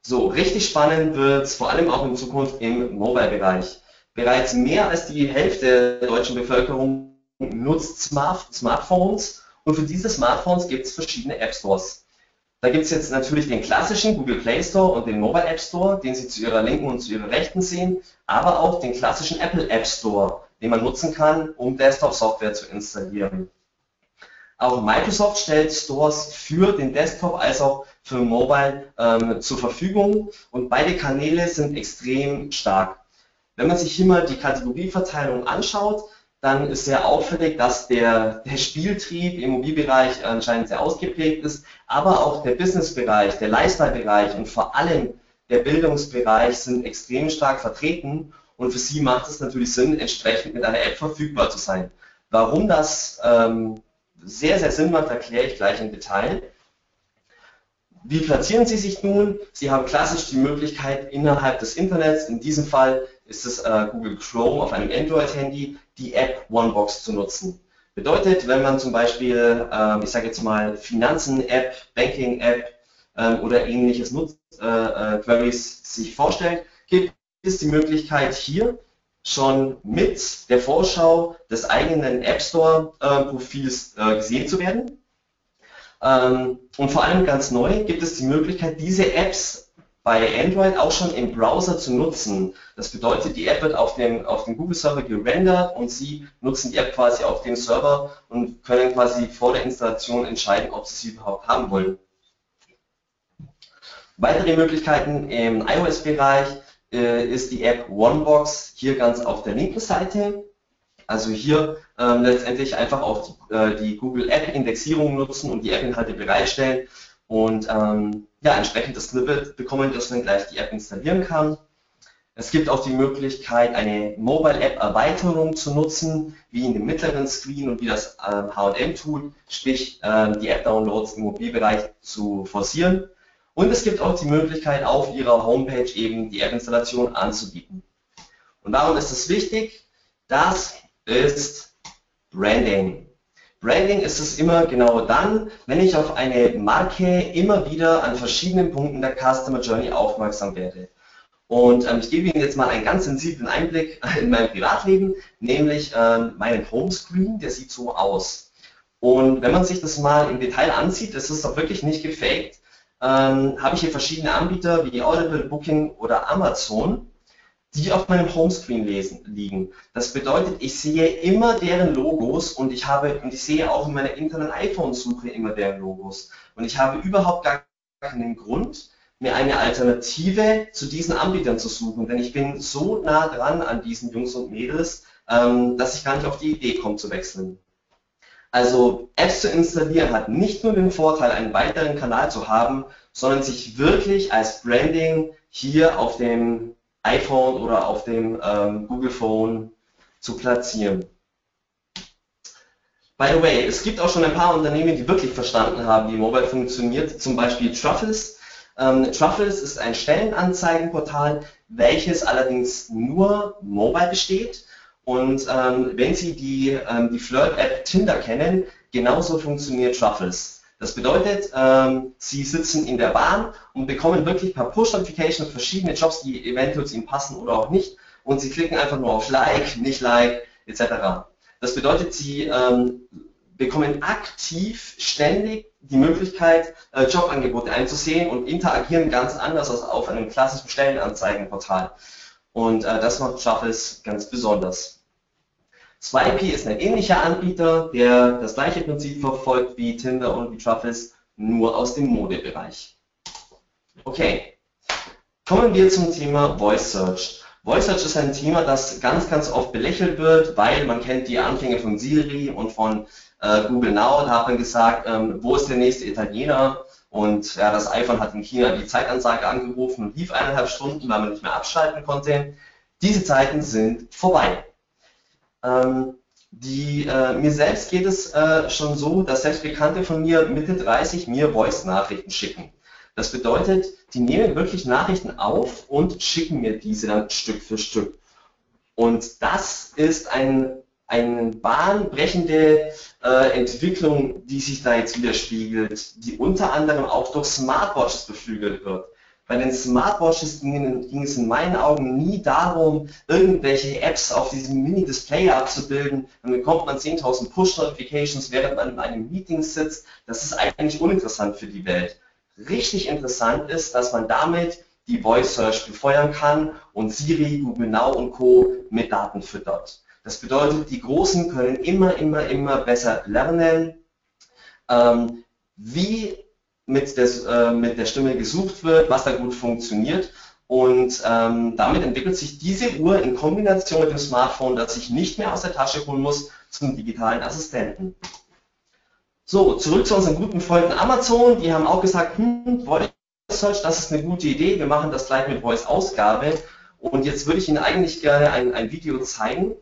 So, richtig spannend wird es vor allem auch in Zukunft im Mobile-Bereich. Bereits mehr als die Hälfte der deutschen Bevölkerung nutzt Smart Smartphones und für diese Smartphones gibt es verschiedene App Stores. Da gibt es jetzt natürlich den klassischen Google Play Store und den Mobile App Store, den Sie zu Ihrer linken und zu Ihrer rechten sehen, aber auch den klassischen Apple App Store, den man nutzen kann, um Desktop-Software zu installieren. Auch Microsoft stellt Stores für den Desktop als auch für Mobile ähm, zur Verfügung und beide Kanäle sind extrem stark. Wenn man sich hier mal die Kategorieverteilung anschaut, dann ist sehr auffällig, dass der, der Spieltrieb im Mobilbereich anscheinend sehr ausgeprägt ist, aber auch der Businessbereich, der Lifestyle-Bereich und vor allem der Bildungsbereich sind extrem stark vertreten und für Sie macht es natürlich Sinn, entsprechend mit einer App verfügbar zu sein. Warum das ähm, sehr, sehr Sinn macht, erkläre ich gleich im Detail. Wie platzieren Sie sich nun? Sie haben klassisch die Möglichkeit, innerhalb des Internets, in diesem Fall ist es äh, Google Chrome auf einem Android-Handy, die App OneBox zu nutzen. Bedeutet, wenn man zum Beispiel, äh, ich sage jetzt mal, Finanzen-App, Banking-App äh, oder ähnliches Nutz, äh, äh, Queries sich vorstellt, gibt es die Möglichkeit hier schon mit der Vorschau des eigenen App Store-Profils äh, gesehen zu werden. Ähm, und vor allem ganz neu gibt es die Möglichkeit, diese Apps bei Android auch schon im Browser zu nutzen. Das bedeutet, die App wird auf dem, auf dem Google-Server gerendert und Sie nutzen die App quasi auf dem Server und können quasi vor der Installation entscheiden, ob Sie sie überhaupt haben wollen. Weitere Möglichkeiten im iOS-Bereich äh, ist die App OneBox hier ganz auf der linken Seite. Also hier ähm, letztendlich einfach auch die, äh, die Google App Indexierung nutzen und die App-Inhalte bereitstellen und ähm, ja, entsprechend das Snippet bekommen, dass man gleich die App installieren kann. Es gibt auch die Möglichkeit, eine Mobile App Erweiterung zu nutzen, wie in dem mittleren Screen und wie das H&M-Tool, sprich äh, die App-Downloads im Mobilbereich zu forcieren. Und es gibt auch die Möglichkeit, auf Ihrer Homepage eben die App-Installation anzubieten. Und warum ist das wichtig? Das ist Branding. Branding ist es immer genau dann, wenn ich auf eine Marke immer wieder an verschiedenen Punkten der Customer Journey aufmerksam werde. Und ähm, ich gebe Ihnen jetzt mal einen ganz sensiblen Einblick in mein Privatleben, nämlich ähm, meinen Homescreen, der sieht so aus. Und wenn man sich das mal im Detail ansieht, das ist doch wirklich nicht gefaked, ähm, habe ich hier verschiedene Anbieter wie Audible, Booking oder Amazon, die auf meinem Homescreen lesen, liegen. Das bedeutet, ich sehe immer deren Logos und ich habe und ich sehe auch in meiner internen iPhone-Suche immer deren Logos. Und ich habe überhaupt gar keinen Grund, mir eine Alternative zu diesen Anbietern zu suchen, denn ich bin so nah dran an diesen Jungs und Mädels, ähm, dass ich gar nicht auf die Idee komme zu wechseln. Also Apps zu installieren hat nicht nur den Vorteil, einen weiteren Kanal zu haben, sondern sich wirklich als Branding hier auf dem iPhone oder auf dem ähm, Google Phone zu platzieren. By the way, es gibt auch schon ein paar Unternehmen, die wirklich verstanden haben, wie Mobile funktioniert, zum Beispiel Truffles ähm, Truffles ist ein Stellenanzeigenportal, welches allerdings nur mobile besteht. Und ähm, wenn Sie die, ähm, die Flirt-App Tinder kennen, genauso funktioniert Truffles. Das bedeutet, ähm, Sie sitzen in der Bahn und bekommen wirklich per Push-Notification verschiedene Jobs, die eventuell zu Ihnen passen oder auch nicht. Und Sie klicken einfach nur auf Like, nicht Like, etc. Das bedeutet, Sie ähm, bekommen aktiv ständig die Möglichkeit, äh, Jobangebote einzusehen und interagieren ganz anders als auf einem klassischen Stellenanzeigenportal. Und äh, das macht Shuffles ganz besonders. Swipey ist ein ähnlicher Anbieter, der das gleiche Prinzip verfolgt wie Tinder und wie Truffles, nur aus dem Modebereich. Okay, kommen wir zum Thema Voice Search. Voice Search ist ein Thema, das ganz, ganz oft belächelt wird, weil man kennt die Anfänge von Siri und von äh, Google Now, da hat man gesagt, ähm, wo ist der nächste Italiener? Und ja, das iPhone hat in China die Zeitansage angerufen und lief eineinhalb Stunden, weil man nicht mehr abschalten konnte. Diese Zeiten sind vorbei. Ähm, die, äh, mir selbst geht es äh, schon so, dass selbst Bekannte von mir Mitte 30 mir Voice-Nachrichten schicken. Das bedeutet, die nehmen wirklich Nachrichten auf und schicken mir diese dann Stück für Stück. Und das ist ein eine bahnbrechende äh, Entwicklung, die sich da jetzt widerspiegelt, die unter anderem auch durch Smartwatches beflügelt wird. Bei den Smartwatches ging, es in meinen Augen nie darum, irgendwelche Apps auf diesem Mini-Display abzubilden. Dann bekommt man 10.000 Push-Notifications, während man in einem Meeting sitzt. Das ist eigentlich uninteressant für die Welt. Richtig interessant ist, dass man damit die Voice Search befeuern kann und Siri, Google Now und Co. mit Daten füttert. Das bedeutet, die Großen können immer, immer, immer besser lernen, ähm, wie mit, des, äh, mit der Stimme gesucht wird, was da gut funktioniert. Und ähm, damit entwickelt sich diese Uhr in Kombination mit dem Smartphone, das ich nicht mehr aus der Tasche holen muss, zum digitalen Assistenten. So, zurück zu unseren guten Freunden Amazon. Die haben auch gesagt, hm, Voice Search, das ist eine gute Idee. Wir machen das gleich mit Voice Ausgabe. Und jetzt würde ich Ihnen eigentlich gerne ein, ein Video zeigen,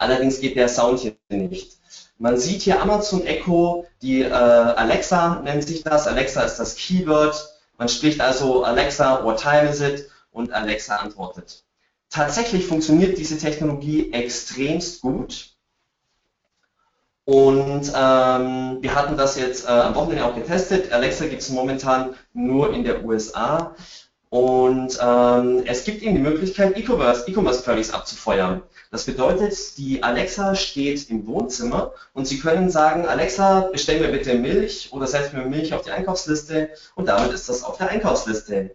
Allerdings geht der Sound hier nicht. Man sieht hier Amazon Echo, die äh, Alexa nennt sich das. Alexa ist das Keyword. Man spricht also Alexa, what time is it? Und Alexa antwortet. Tatsächlich funktioniert diese Technologie extremst gut. Und ähm, wir hatten das jetzt äh, am Wochenende auch getestet. Alexa gibt es momentan nur in der USA. Und ähm, es gibt eben die Möglichkeit, E-Commerce e abzufeuern. Das bedeutet, die Alexa steht im Wohnzimmer und Sie können sagen, Alexa, bestell mir bitte Milch oder setz mir Milch auf die Einkaufsliste und damit ist das auf der Einkaufsliste.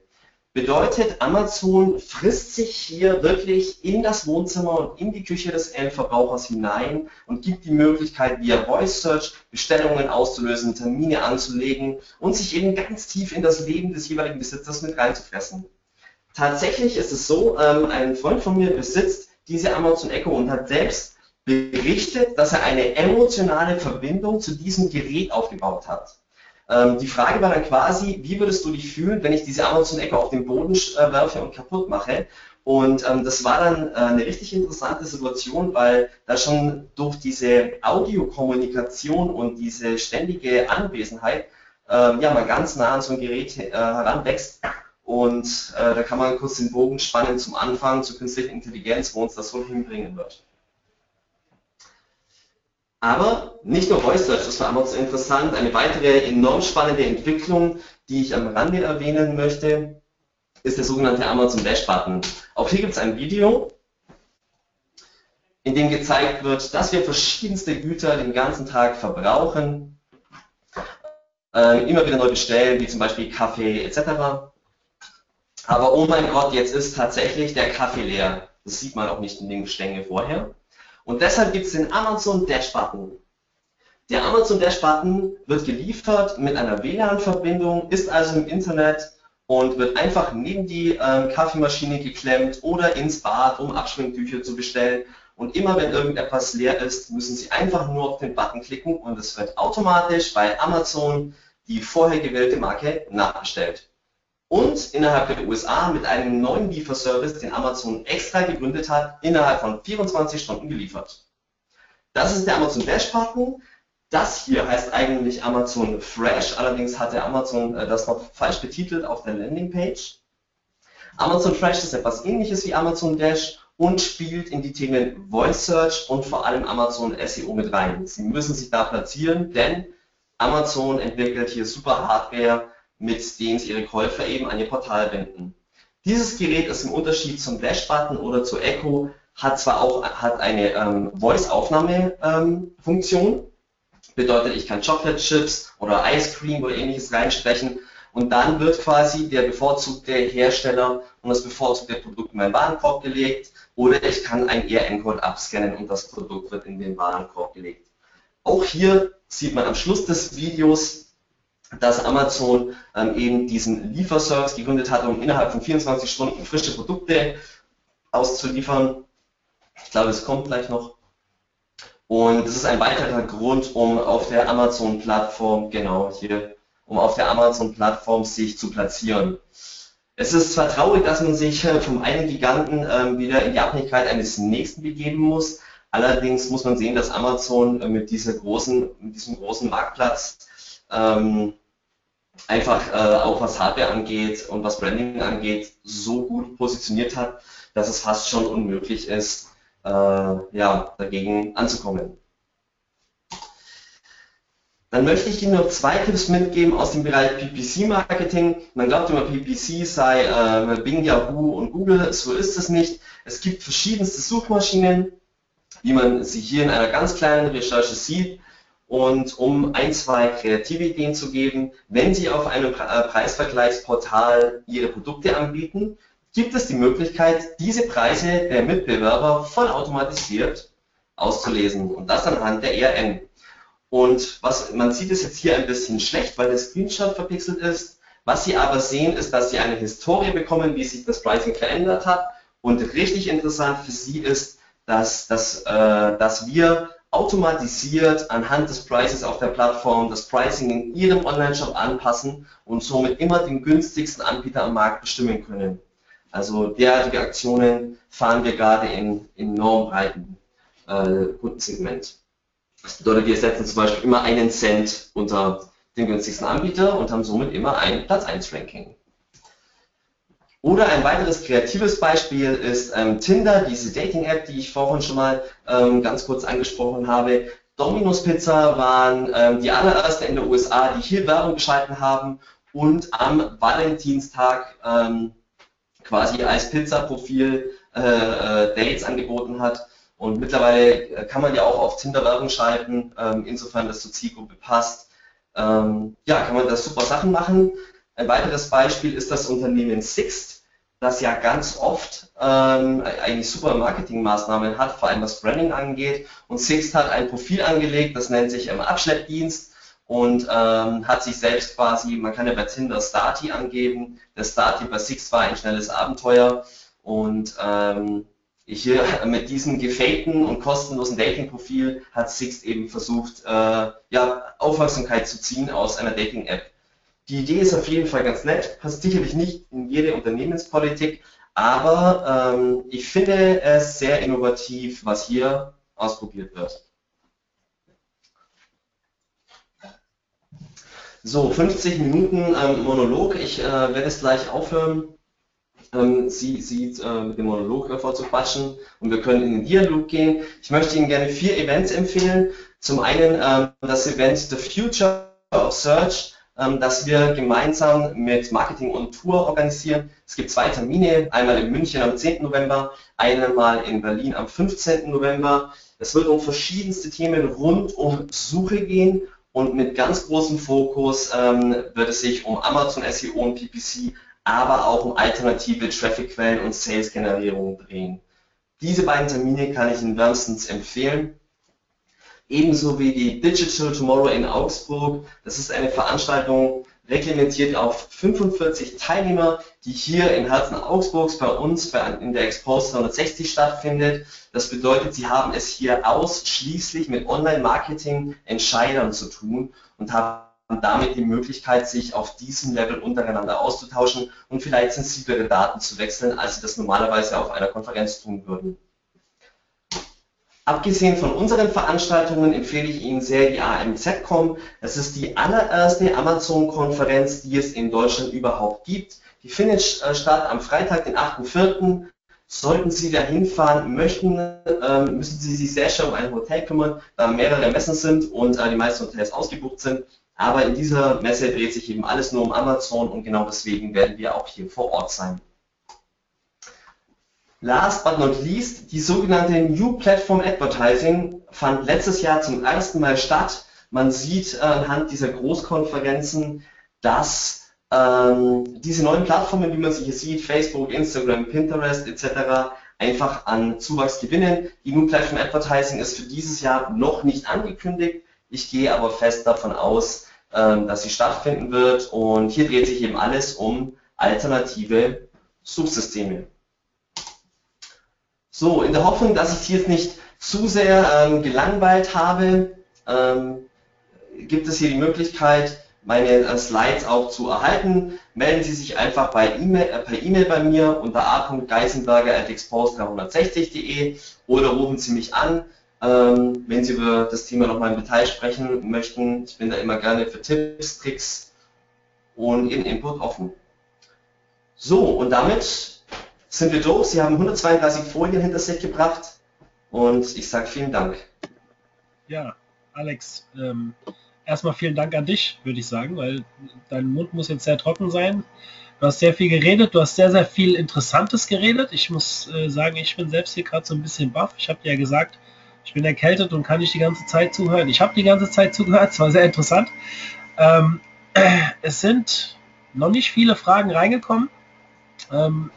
Bedeutet, Amazon frisst sich hier wirklich in das Wohnzimmer und in die Küche des Endverbrauchers hinein und gibt die Möglichkeit, via Voice Search Bestellungen auszulösen, Termine anzulegen und sich eben ganz tief in das Leben des jeweiligen Besitzers mit reinzufressen. Tatsächlich ist es so, ähm, ein Freund von mir besitzt diese Amazon Echo und hat selbst berichtet, dass er eine emotionale Verbindung zu diesem Gerät aufgebaut hat. Ähm, die Frage war dann quasi, wie würdest du dich fühlen, wenn ich diese Amazon Echo auf den Boden äh, werfe und kaputt mache? Und ähm, das war dann äh, eine richtig interessante Situation, weil da schon durch diese Audiokommunikation und diese ständige Anwesenheit äh, ja mal ganz nah an so ein Gerät äh, heranwächst. Und äh, da kann man kurz den Bogen spannen zum Anfang zur künstlichen Intelligenz, wo uns das so hinbringen wird. Aber nicht nur Voice Search ist für Amazon interessant. Eine weitere enorm spannende Entwicklung, die ich am Rande erwähnen möchte, ist der sogenannte Amazon Dash Button. Auch hier gibt es ein Video, in dem gezeigt wird, dass wir verschiedenste Güter den ganzen Tag verbrauchen, äh, immer wieder neu bestellen, wie zum Beispiel Kaffee etc. Aber oh mein Gott, jetzt ist tatsächlich der Kaffee leer. Das sieht man auch nicht in den Gestänge vorher. Und deshalb gibt es den Amazon Dash Button. Der Amazon Dash Button wird geliefert mit einer WLAN-Verbindung, ist also im Internet und wird einfach neben die ähm, Kaffeemaschine geklemmt oder ins Bad, um Abschminktücher zu bestellen. Und immer wenn irgendetwas leer ist, müssen Sie einfach nur auf den Button klicken und es wird automatisch bei Amazon die vorher gewählte Marke nachbestellt und innerhalb der USA mit einem neuen Lieferservice, den Amazon extra gegründet hat, innerhalb von 24 Stunden geliefert. Das ist der Amazon Dash Button. Das hier heißt eigentlich Amazon Fresh, allerdings hat der Amazon äh, das noch falsch betitelt auf der Landingpage. Amazon Fresh ist etwas ähnliches wie Amazon Dash und spielt in die Themen Voice Search und vor allem Amazon SEO mit rein. Sie müssen sich da platzieren, denn Amazon entwickelt hier super Hardware, mit denen sie ihre Käufer eben an ihr Portal binden. Dieses Gerät ist im Unterschied zum Dash-Button oder zur Echo, hat zwar auch hat eine ähm, Voice-Aufnahme-Funktion, ähm, bedeutet, ich kann Chocolate Chips oder Ice Cream oder ähnliches reinsprechen und dann wird quasi der bevorzugte Hersteller und das bevorzugte Produkt in meinen Warenkorb gelegt oder ich kann ein ERN-Code abscannen und das Produkt wird in den Warenkorb gelegt. Auch hier sieht man am Schluss des Videos dass Amazon ähm, eben diesen Lieferservice gegründet hat, um innerhalb von 24 Stunden frische Produkte auszuliefern. Ich glaube, es kommt gleich noch. Und das ist ein weiterer Grund, um auf der Amazon-Plattform, genau hier, um auf der Amazon-Plattform sich zu platzieren. Es ist zwar traurig, dass man sich äh, vom einen Giganten ähm, wieder in die Abhängigkeit eines nächsten begeben muss, allerdings muss man sehen, dass Amazon äh, mit, dieser großen, mit diesem großen Marktplatz ähm, einfach äh, auch was Hardware angeht und was Branding angeht, so gut positioniert hat, dass es fast schon unmöglich ist, äh, ja, dagegen anzukommen. Dann möchte ich Ihnen noch zwei Tipps mitgeben aus dem Bereich PPC-Marketing. Man glaubt immer, PPC sei äh, Bing, Yahoo und Google. So ist es nicht. Es gibt verschiedenste Suchmaschinen, wie man sie hier in einer ganz kleinen Recherche sieht. Und um ein, zwei kreative Ideen zu geben, wenn Sie auf einem äh, Preisvergleichsportal Ihre Produkte anbieten, gibt es die Möglichkeit, diese Preise der Mitbewerber vollautomatisiert auszulesen und das anhand der ERN. Und was, man sieht es jetzt hier ein bisschen schlecht, weil der Screenshot verpixelt ist. Was Sie aber sehen, ist, dass Sie eine Historie bekommen, wie sich das Pricing verändert hat. Und richtig interessant für Sie ist, dass, dass, äh, dass wir automatisiert anhand des Prices auf der Plattform das Pricing in Ihrem Online-Shop anpassen und somit immer den günstigsten Anbieter am Markt bestimmen können. Also derartige Aktionen fahren wir gerade in enorm breiten äh, Kundensegment. Das bedeutet, wir setzen zum Beispiel immer einen Cent unter den günstigsten Anbieter und haben somit immer ein Platz 1 Ranking. Oder ein weiteres kreatives Beispiel ist ähm, Tinder, diese Dating-App, die ich vorhin schon mal ähm, ganz kurz angesprochen habe. Domino's Pizza waren ähm, die allererste in den USA, die hier Werbung geschalten haben und am Valentinstag ähm, quasi als Pizza-Profil äh, äh, Dates angeboten hat. Und mittlerweile äh, kann man ja auch auf Tinder Werbung schalten, ähm, insofern das zur Zielgruppe passt. Ähm, ja, kann man da super Sachen machen. Ein weiteres Beispiel ist das Unternehmen Sixt das ja ganz oft ähm, eigentlich super Marketingmaßnahmen hat, vor allem was Branding angeht. Und Sixt hat ein Profil angelegt, das nennt sich ähm, Abschleppdienst und ähm, hat sich selbst quasi, man kann ja bei Tinder Starty angeben. Der Starty bei Sixt war ein schnelles Abenteuer und ähm, hier mit diesem gefakten und kostenlosen Dating-Profil hat Sixt eben versucht, äh, ja, Aufmerksamkeit zu ziehen aus einer Dating-App. Die Idee ist auf jeden Fall ganz nett, passt sicherlich nicht in jede Unternehmenspolitik, aber ähm, ich finde es sehr innovativ, was hier ausprobiert wird. So, 50 Minuten ähm, Monolog. Ich äh, werde es gleich aufhören, ähm, Sie, Sie äh, mit dem Monolog vorzuquatschen und wir können in den Dialog gehen. Ich möchte Ihnen gerne vier Events empfehlen. Zum einen ähm, das Event The Future of Search, ähm, das wir gemeinsam mit Marketing und Tour organisieren. Es gibt zwei Termine, einmal in München am 10. November, einmal in Berlin am 15. November. Es wird um verschiedenste Themen rund um Suche gehen und mit ganz großem Fokus ähm, wird es sich um Amazon SEO und PPC, aber auch um alternative Traffic-Quellen und Sales-Generierung drehen. Diese beiden Termine kann ich Ihnen wärmstens empfehlen. Ebenso wie die Digital Tomorrow in Augsburg. Das ist eine Veranstaltung, reglementiert auf 45 Teilnehmer, die hier im Herzen Augsburgs bei uns in der Expose 360 stattfindet. Das bedeutet, sie haben es hier ausschließlich mit Online-Marketing-Entscheidern zu tun und haben damit die Möglichkeit, sich auf diesem Level untereinander auszutauschen und vielleicht sensiblere Daten zu wechseln, als sie das normalerweise auf einer Konferenz tun würden. Abgesehen von unseren Veranstaltungen empfehle ich Ihnen sehr die AMZ.com. Das ist die allererste Amazon-Konferenz, die es in Deutschland überhaupt gibt. Die findet äh, statt am Freitag, den 8.4. Sollten Sie da hinfahren möchten, ähm, müssen Sie sich sehr schnell um ein Hotel kümmern, da mehrere Messen sind und äh, die meisten Hotels ausgebucht sind. Aber in dieser Messe dreht sich eben alles nur um Amazon und genau deswegen werden wir auch hier vor Ort sein. Last but not least, die sogenannte New Platform Advertising fand letztes Jahr zum ersten Mal statt. Man sieht anhand dieser Großkonferenzen, dass ähm, diese neuen Plattformen, wie man sie hier sieht, Facebook, Instagram, Pinterest etc., einfach an Zuwachs gewinnen. Die New Platform Advertising ist für dieses Jahr noch nicht angekündigt. Ich gehe aber fest davon aus, ähm, dass sie stattfinden wird. Und hier dreht sich eben alles um alternative Suchsysteme. So, in der Hoffnung, dass ich Sie jetzt nicht zu sehr ähm, gelangweilt habe, ähm, gibt es hier die Möglichkeit, meine äh, Slides auch zu erhalten. Melden Sie sich einfach bei e äh, per E-Mail bei mir unter a.geisenberger.expose360.de oder rufen Sie mich an, ähm, wenn Sie über das Thema nochmal im Detail sprechen möchten. Ich bin da immer gerne für Tipps, Tricks und Ihren Input offen. So, und damit sind wir durch. Sie haben 132 Folien hinter sich gebracht und ich sage vielen Dank. Ja, Alex, ähm, erstmal vielen Dank an dich, würde ich sagen, weil dein Mund muss jetzt sehr trocken sein. Du hast sehr viel geredet, du hast sehr, sehr viel Interessantes geredet. Ich muss äh, sagen, ich bin selbst hier gerade so ein bisschen baff. Ich habe dir ja gesagt, ich bin erkältet und kann nicht die ganze Zeit zuhören. Ich habe die ganze Zeit zugehört, es war sehr interessant. Ähm, äh, es sind noch nicht viele Fragen reingekommen. Ähm,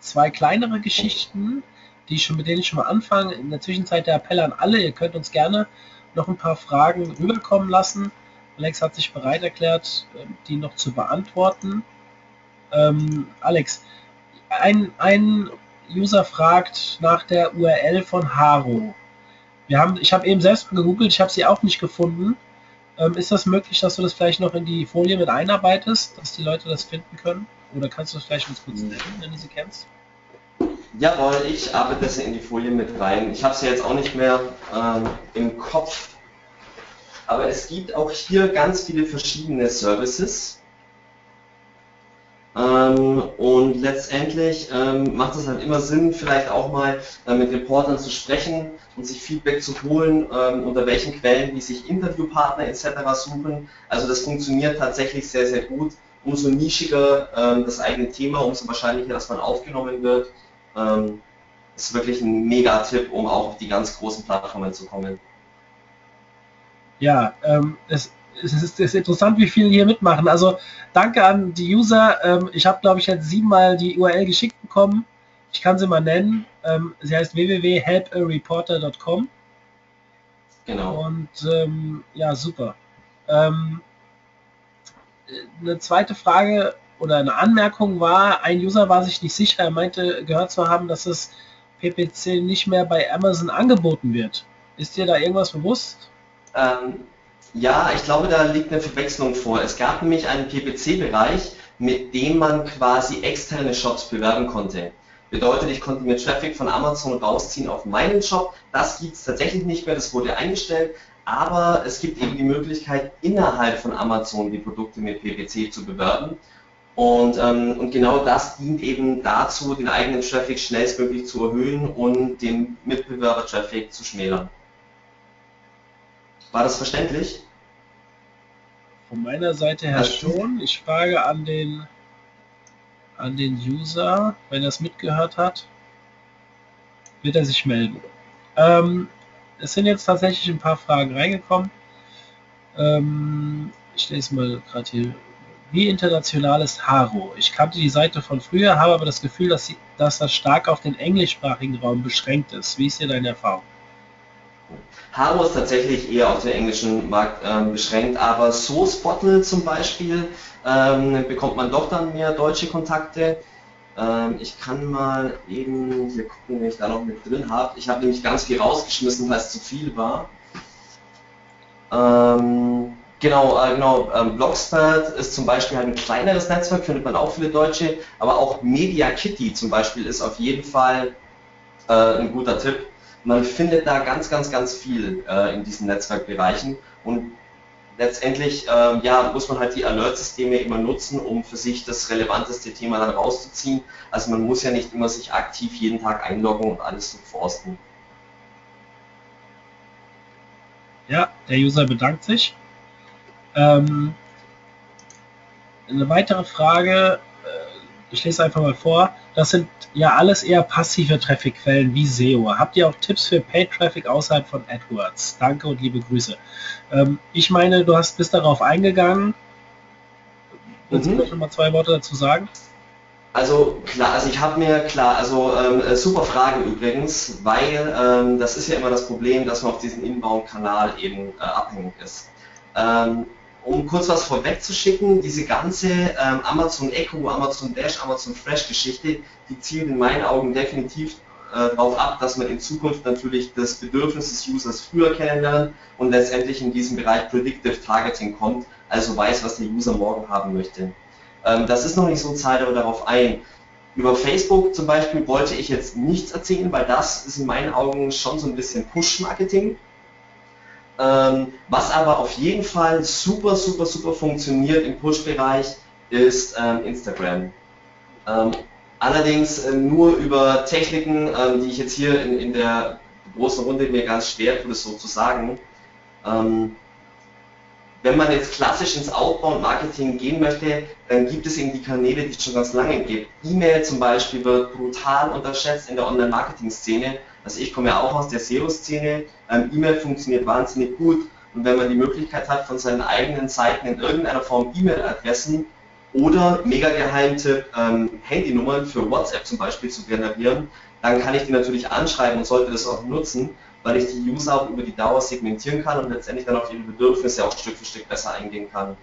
zwei kleinere Geschichten, die schon, mit denen ich schon mal anfange. In der Zwischenzeit der Appell an alle, ihr könnt uns gerne noch ein paar Fragen rüberkommen lassen. Alex hat sich bereit erklärt, ähm, die noch zu beantworten. Ähm, Alex, ein, ein User fragt nach der URL von Haro. Wir haben, ich habe eben selbst gegoogelt, ich habe sie auch nicht gefunden. Ähm, ist das möglich, dass du das vielleicht noch in die Folie mit einarbeitest, dass die Leute das finden können? Oder kannst du das vielleicht uns kurz nennen, wenn du sie kennst? Jawohl, ich arbeite das in die Folie mit rein. Ich habe sie jetzt auch nicht mehr ähm, im Kopf. Aber es gibt auch hier ganz viele verschiedene Services. Ähm, und letztendlich ähm, macht es halt immer Sinn, vielleicht auch mal äh, mit Reportern zu sprechen und sich Feedback zu holen, ähm, unter welchen Quellen die sich Interviewpartner etc. suchen. Also das funktioniert tatsächlich sehr, sehr gut. Umso nischiger ähm, das eigene Thema, umso wahrscheinlicher, dass man aufgenommen wird. Ähm, ist wirklich ein Mega-Tipp, um auch auf die ganz großen Plattformen zu kommen. Ja, ähm, es, es, ist, es, ist, interessant, wie viele hier mitmachen. Also danke an die User. Ähm, ich habe, glaube ich, jetzt siebenmal die URL geschickt bekommen. Ich kann sie mal nennen. Ähm, sie heißt www.helpareporter.com. Genau. Und ähm, ja, super. Ähm, eine zweite Frage oder eine Anmerkung war, ein User war sich nicht sicher, er meinte gehört zu haben, dass es PPC nicht mehr bei Amazon angeboten wird. Ist dir da irgendwas bewusst? Ähm, ja, ich glaube, da liegt eine Verwechslung vor. Es gab nämlich einen PPC-Bereich, mit dem man quasi externe Shops bewerben konnte. Bedeutet, ich konnte mir Traffic von Amazon rausziehen auf meinen Shop. Das gibt es tatsächlich nicht mehr, das wurde eingestellt. Aber es gibt eben die Möglichkeit, innerhalb von Amazon die Produkte mit PPC zu bewerben. Und, ähm, und genau das dient eben dazu, den eigenen Traffic schnellstmöglich zu erhöhen und den Mitbewerber-Traffic zu schmälern. War das verständlich? Von meiner Seite her schon. Ich frage an den, an den User, wenn er es mitgehört hat, wird er sich melden. Ähm, es sind jetzt tatsächlich ein paar Fragen reingekommen. Ähm, ich lese mal gerade hier wie international ist Haro? Ich kannte die Seite von früher, habe aber das Gefühl, dass, sie, dass das stark auf den englischsprachigen Raum beschränkt ist. Wie ist hier deine Erfahrung? Haro ist tatsächlich eher auf den englischen Markt ähm, beschränkt, aber Sourcebottle zum Beispiel ähm, bekommt man doch dann mehr deutsche Kontakte. Ähm, ich kann mal eben hier gucken, wenn ich da noch mit drin habe. Ich habe nämlich ganz viel rausgeschmissen, weil es zu viel war. Ähm, Genau, äh, genau. Ähm, Blogspert ist zum Beispiel halt ein kleineres Netzwerk, findet man auch viele Deutsche, aber auch Media Kitty zum Beispiel ist auf jeden Fall äh, ein guter Tipp. Man findet da ganz, ganz, ganz viel äh, in diesen Netzwerkbereichen und letztendlich ähm, ja, muss man halt die Alert-Systeme immer nutzen, um für sich das relevanteste Thema dann rauszuziehen. Also man muss ja nicht immer sich aktiv jeden Tag einloggen und alles zu forsten. Ja, der User bedankt sich. Ähm, eine weitere Frage, äh, ich lese einfach mal vor, das sind ja alles eher passive Traffic-Quellen wie SEO. Habt ihr auch Tipps für Paid-Traffic außerhalb von AdWords? Danke und liebe Grüße. Ähm, ich meine, du hast bist darauf eingegangen. Willst mhm. du noch mal zwei Worte dazu sagen? Also klar, also ich habe mir klar, also ähm, äh, super Fragen übrigens, weil ähm, das ist ja immer das Problem, dass man auf diesen Inbound-Kanal eben äh, abhängig ist. Ähm, um kurz was vorwegzuschicken, diese ganze ähm, Amazon Echo, Amazon Dash, Amazon Fresh Geschichte, die zielt in meinen Augen definitiv äh, darauf ab, dass man in Zukunft natürlich das Bedürfnis des Users früher kennenlernt und letztendlich in diesem Bereich Predictive Targeting kommt, also weiß, was der User morgen haben möchte. Ähm, das ist noch nicht so, zahlt aber darauf ein. Über Facebook zum Beispiel wollte ich jetzt nichts erzählen, weil das ist in meinen Augen schon so ein bisschen Push-Marketing. Ähm, was aber auf jeden Fall super, super, super funktioniert im Push-Bereich ist ähm, Instagram. Ähm, allerdings äh, nur über Techniken, ähm, die ich jetzt hier in, in, der großen Runde mir ganz schwer das so zu sagen. Ähm, wenn man jetzt klassisch ins Outbound-Marketing gehen möchte, dann gibt es eben die Kanäle, die es schon ganz lange gibt. E-Mail zum Beispiel wird brutal unterschätzt in der Online-Marketing-Szene. Also ich komme ja auch aus der SEO-Szene. Ähm, E-Mail funktioniert wahnsinnig gut. Und wenn man die Möglichkeit hat, von seinen eigenen Seiten in irgendeiner Form E-Mail-Adressen oder mega Geheimtipp ähm, Handynummern für WhatsApp zum Beispiel zu generieren, dann kann ich die natürlich anschreiben und sollte das auch nutzen weil ich die User auch über die Dauer segmentieren kann und letztendlich dann auf ihre Bedürfnisse auch Stück für Stück besser eingehen kann.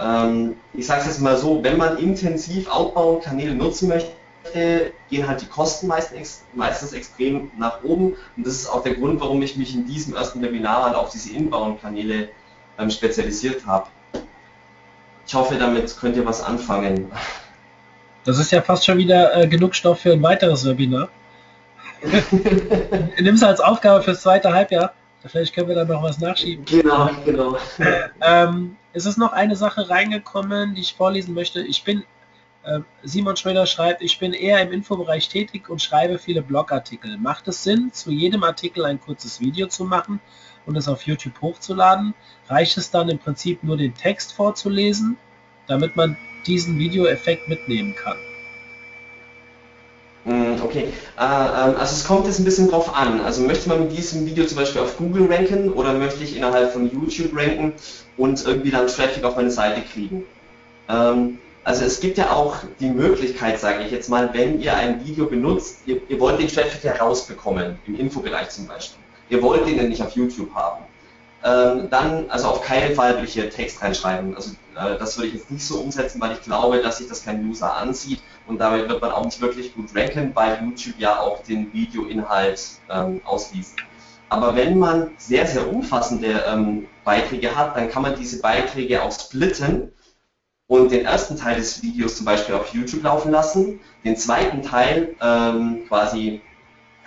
Ähm, ich sage es jetzt mal so, wenn man intensiv Outbound-Kanäle nutzen möchte, gehen halt die Kosten meistens, meistens extrem nach oben und das ist auch der Grund, warum ich mich in diesem ersten Webinar halt auf diese Inbound-Kanäle ähm, spezialisiert habe. Ich hoffe, damit könnt ihr was anfangen. Das ist ja fast schon wieder äh, genug Stoff für ein weiteres Webinar. Nimm es als Aufgabe fürs zweite Halbjahr. Vielleicht können wir dann noch was nachschieben. Genau, genau. Ähm, es ist noch eine Sache reingekommen, die ich vorlesen möchte. Ich bin, äh, Simon Schröder schreibt, ich bin eher im Infobereich tätig und schreibe viele Blogartikel. Macht es Sinn, zu jedem Artikel ein kurzes Video zu machen und es auf YouTube hochzuladen? Reicht es dann im Prinzip nur den Text vorzulesen, damit man diesen Videoeffekt mitnehmen kann? Hm, okay, äh, ähm, also es kommt jetzt ein bisschen drauf an. Also möchte man mit diesem Video zum Beispiel auf Google ranken oder möchte ich innerhalb von YouTube ranken und irgendwie dann Traffic auf meine Seite kriegen? Ähm, also es gibt ja auch die Möglichkeit, sage ich jetzt mal, wenn ihr ein Video benutzt, ihr, ihr wollt den Traffic herausbekommen, im Infobereich zum Beispiel. Ihr wollt den nicht auf YouTube haben. Ähm, dann, also auf keinen Fall würde ich hier Text reinschreiben. Also äh, das würde ich jetzt nicht so umsetzen, weil ich glaube, dass sich das kein User ansieht und damit wird man auch nicht wirklich gut ranken, weil YouTube ja auch den Videoinhalt ähm, ausliest. Aber wenn man sehr, sehr umfassende ähm, Beiträge hat, dann kann man diese Beiträge auch splitten und den ersten Teil des Videos zum Beispiel auf YouTube laufen lassen, den zweiten Teil ähm, quasi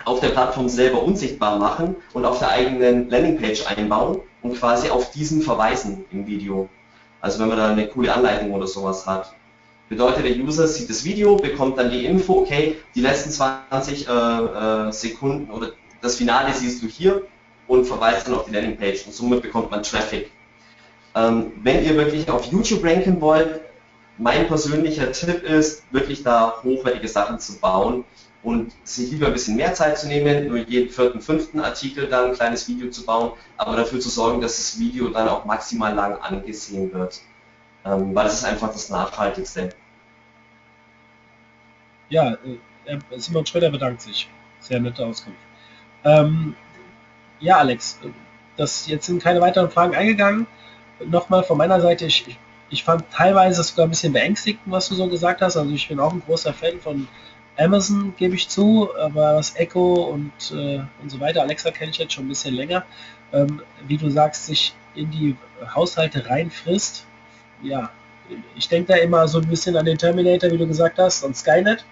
auf der Plattform selber unsichtbar machen und auf der eigenen Landingpage einbauen und quasi auf diesen verweisen im Video. Also wenn man da eine coole Anleitung oder sowas hat. Bedeutet, der User sieht das Video, bekommt dann die Info, okay, die letzten 20 äh, äh, Sekunden oder das Finale siehst du hier und verweist dann auf die Landingpage und somit bekommt man Traffic. Ähm, wenn ihr wirklich auf YouTube ranken wollt, mein persönlicher Tipp ist, wirklich da hochwertige Sachen zu bauen und sich lieber ein bisschen mehr Zeit zu nehmen, nur jeden vierten, fünften Artikel dann ein kleines Video zu bauen, aber dafür zu sorgen, dass das Video dann auch maximal lang angesehen wird. Ähm, weil es ist einfach das Nachhaltigste. Ja, äh, Simon Schröder bedankt sich. Sehr nette Auskunft. Ähm, ja, Alex, das, jetzt sind keine weiteren Fragen eingegangen. Nochmal von meiner Seite, ich, ich fand teilweise sogar ein bisschen beängstigend, was du so gesagt hast. Also ich bin auch ein großer Fan von Amazon, gebe ich zu, aber was Echo und, äh, und so weiter, Alexa kenne ich jetzt schon ein bisschen länger, ähm, wie du sagst, sich in die Haushalte reinfrisst. Ja, ich denke da immer so ein bisschen an den Terminator, wie du gesagt hast, und Skynet.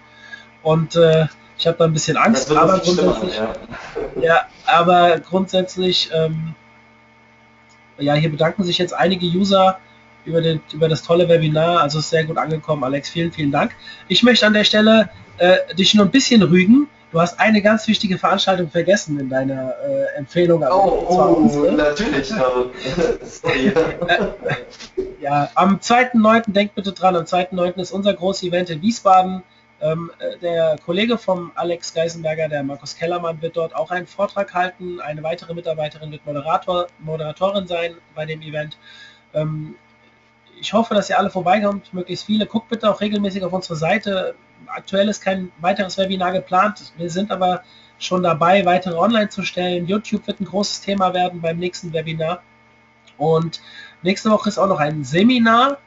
Und äh, ich habe da ein bisschen Angst, aber grundsätzlich, ja. ja. aber grundsätzlich, ähm, ja, hier bedanken sich jetzt einige User über, den, über das tolle Webinar. Also ist sehr gut angekommen, Alex. Vielen, vielen Dank. Ich möchte an der Stelle äh, dich nur ein bisschen rügen. Du hast eine ganz wichtige Veranstaltung vergessen in deiner äh, Empfehlung. Oh, oh natürlich. Sorry. Äh, ja, am 2.9. denkt bitte dran, am 2.9. ist unser großes Event in Wiesbaden. Ähm, äh, der Kollege vom Alex Geisenberger, der Markus Kellermann, wird dort auch einen Vortrag halten. Eine weitere Mitarbeiterin wird Moderator, Moderatorin sein bei dem Event. Ähm, ich hoffe, dass ihr alle vorbeikommt, möglichst viele. Guckt bitte auch regelmäßig auf unsere Seite. Aktuell ist kein weiteres Webinar geplant. Wir sind aber schon dabei, weitere online zu stellen. YouTube wird ein großes Thema werden beim nächsten Webinar. Und nächste Woche ist auch noch ein Seminar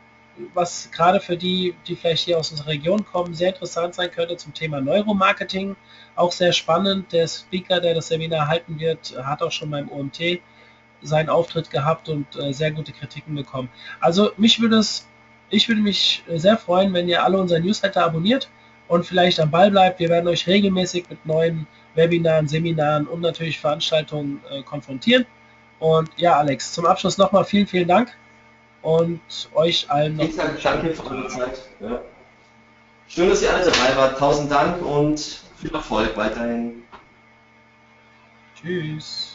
was gerade für die, die vielleicht hier aus unserer Region kommen, sehr interessant sein könnte zum Thema Neuromarketing. Auch sehr spannend. Der Speaker, der das Seminar halten wird, hat auch schon beim OMT seinen Auftritt gehabt und äh, sehr gute Kritiken bekommen. Also mich würde es, ich würde mich sehr freuen, wenn ihr alle unseren Newsletter abonniert und vielleicht am Ball bleibt. Wir werden euch regelmäßig mit neuen Webinaren, Seminaren und natürlich Veranstaltungen äh, konfrontieren. Und ja, Alex, zum Abschluss nochmal vielen, vielen Dank und euch allen noch. Sag, danke für eure Zeit. Ja. Schön, dass ihr alle dabei wart. Tausend Dank und viel Erfolg weiterhin. Tschüss.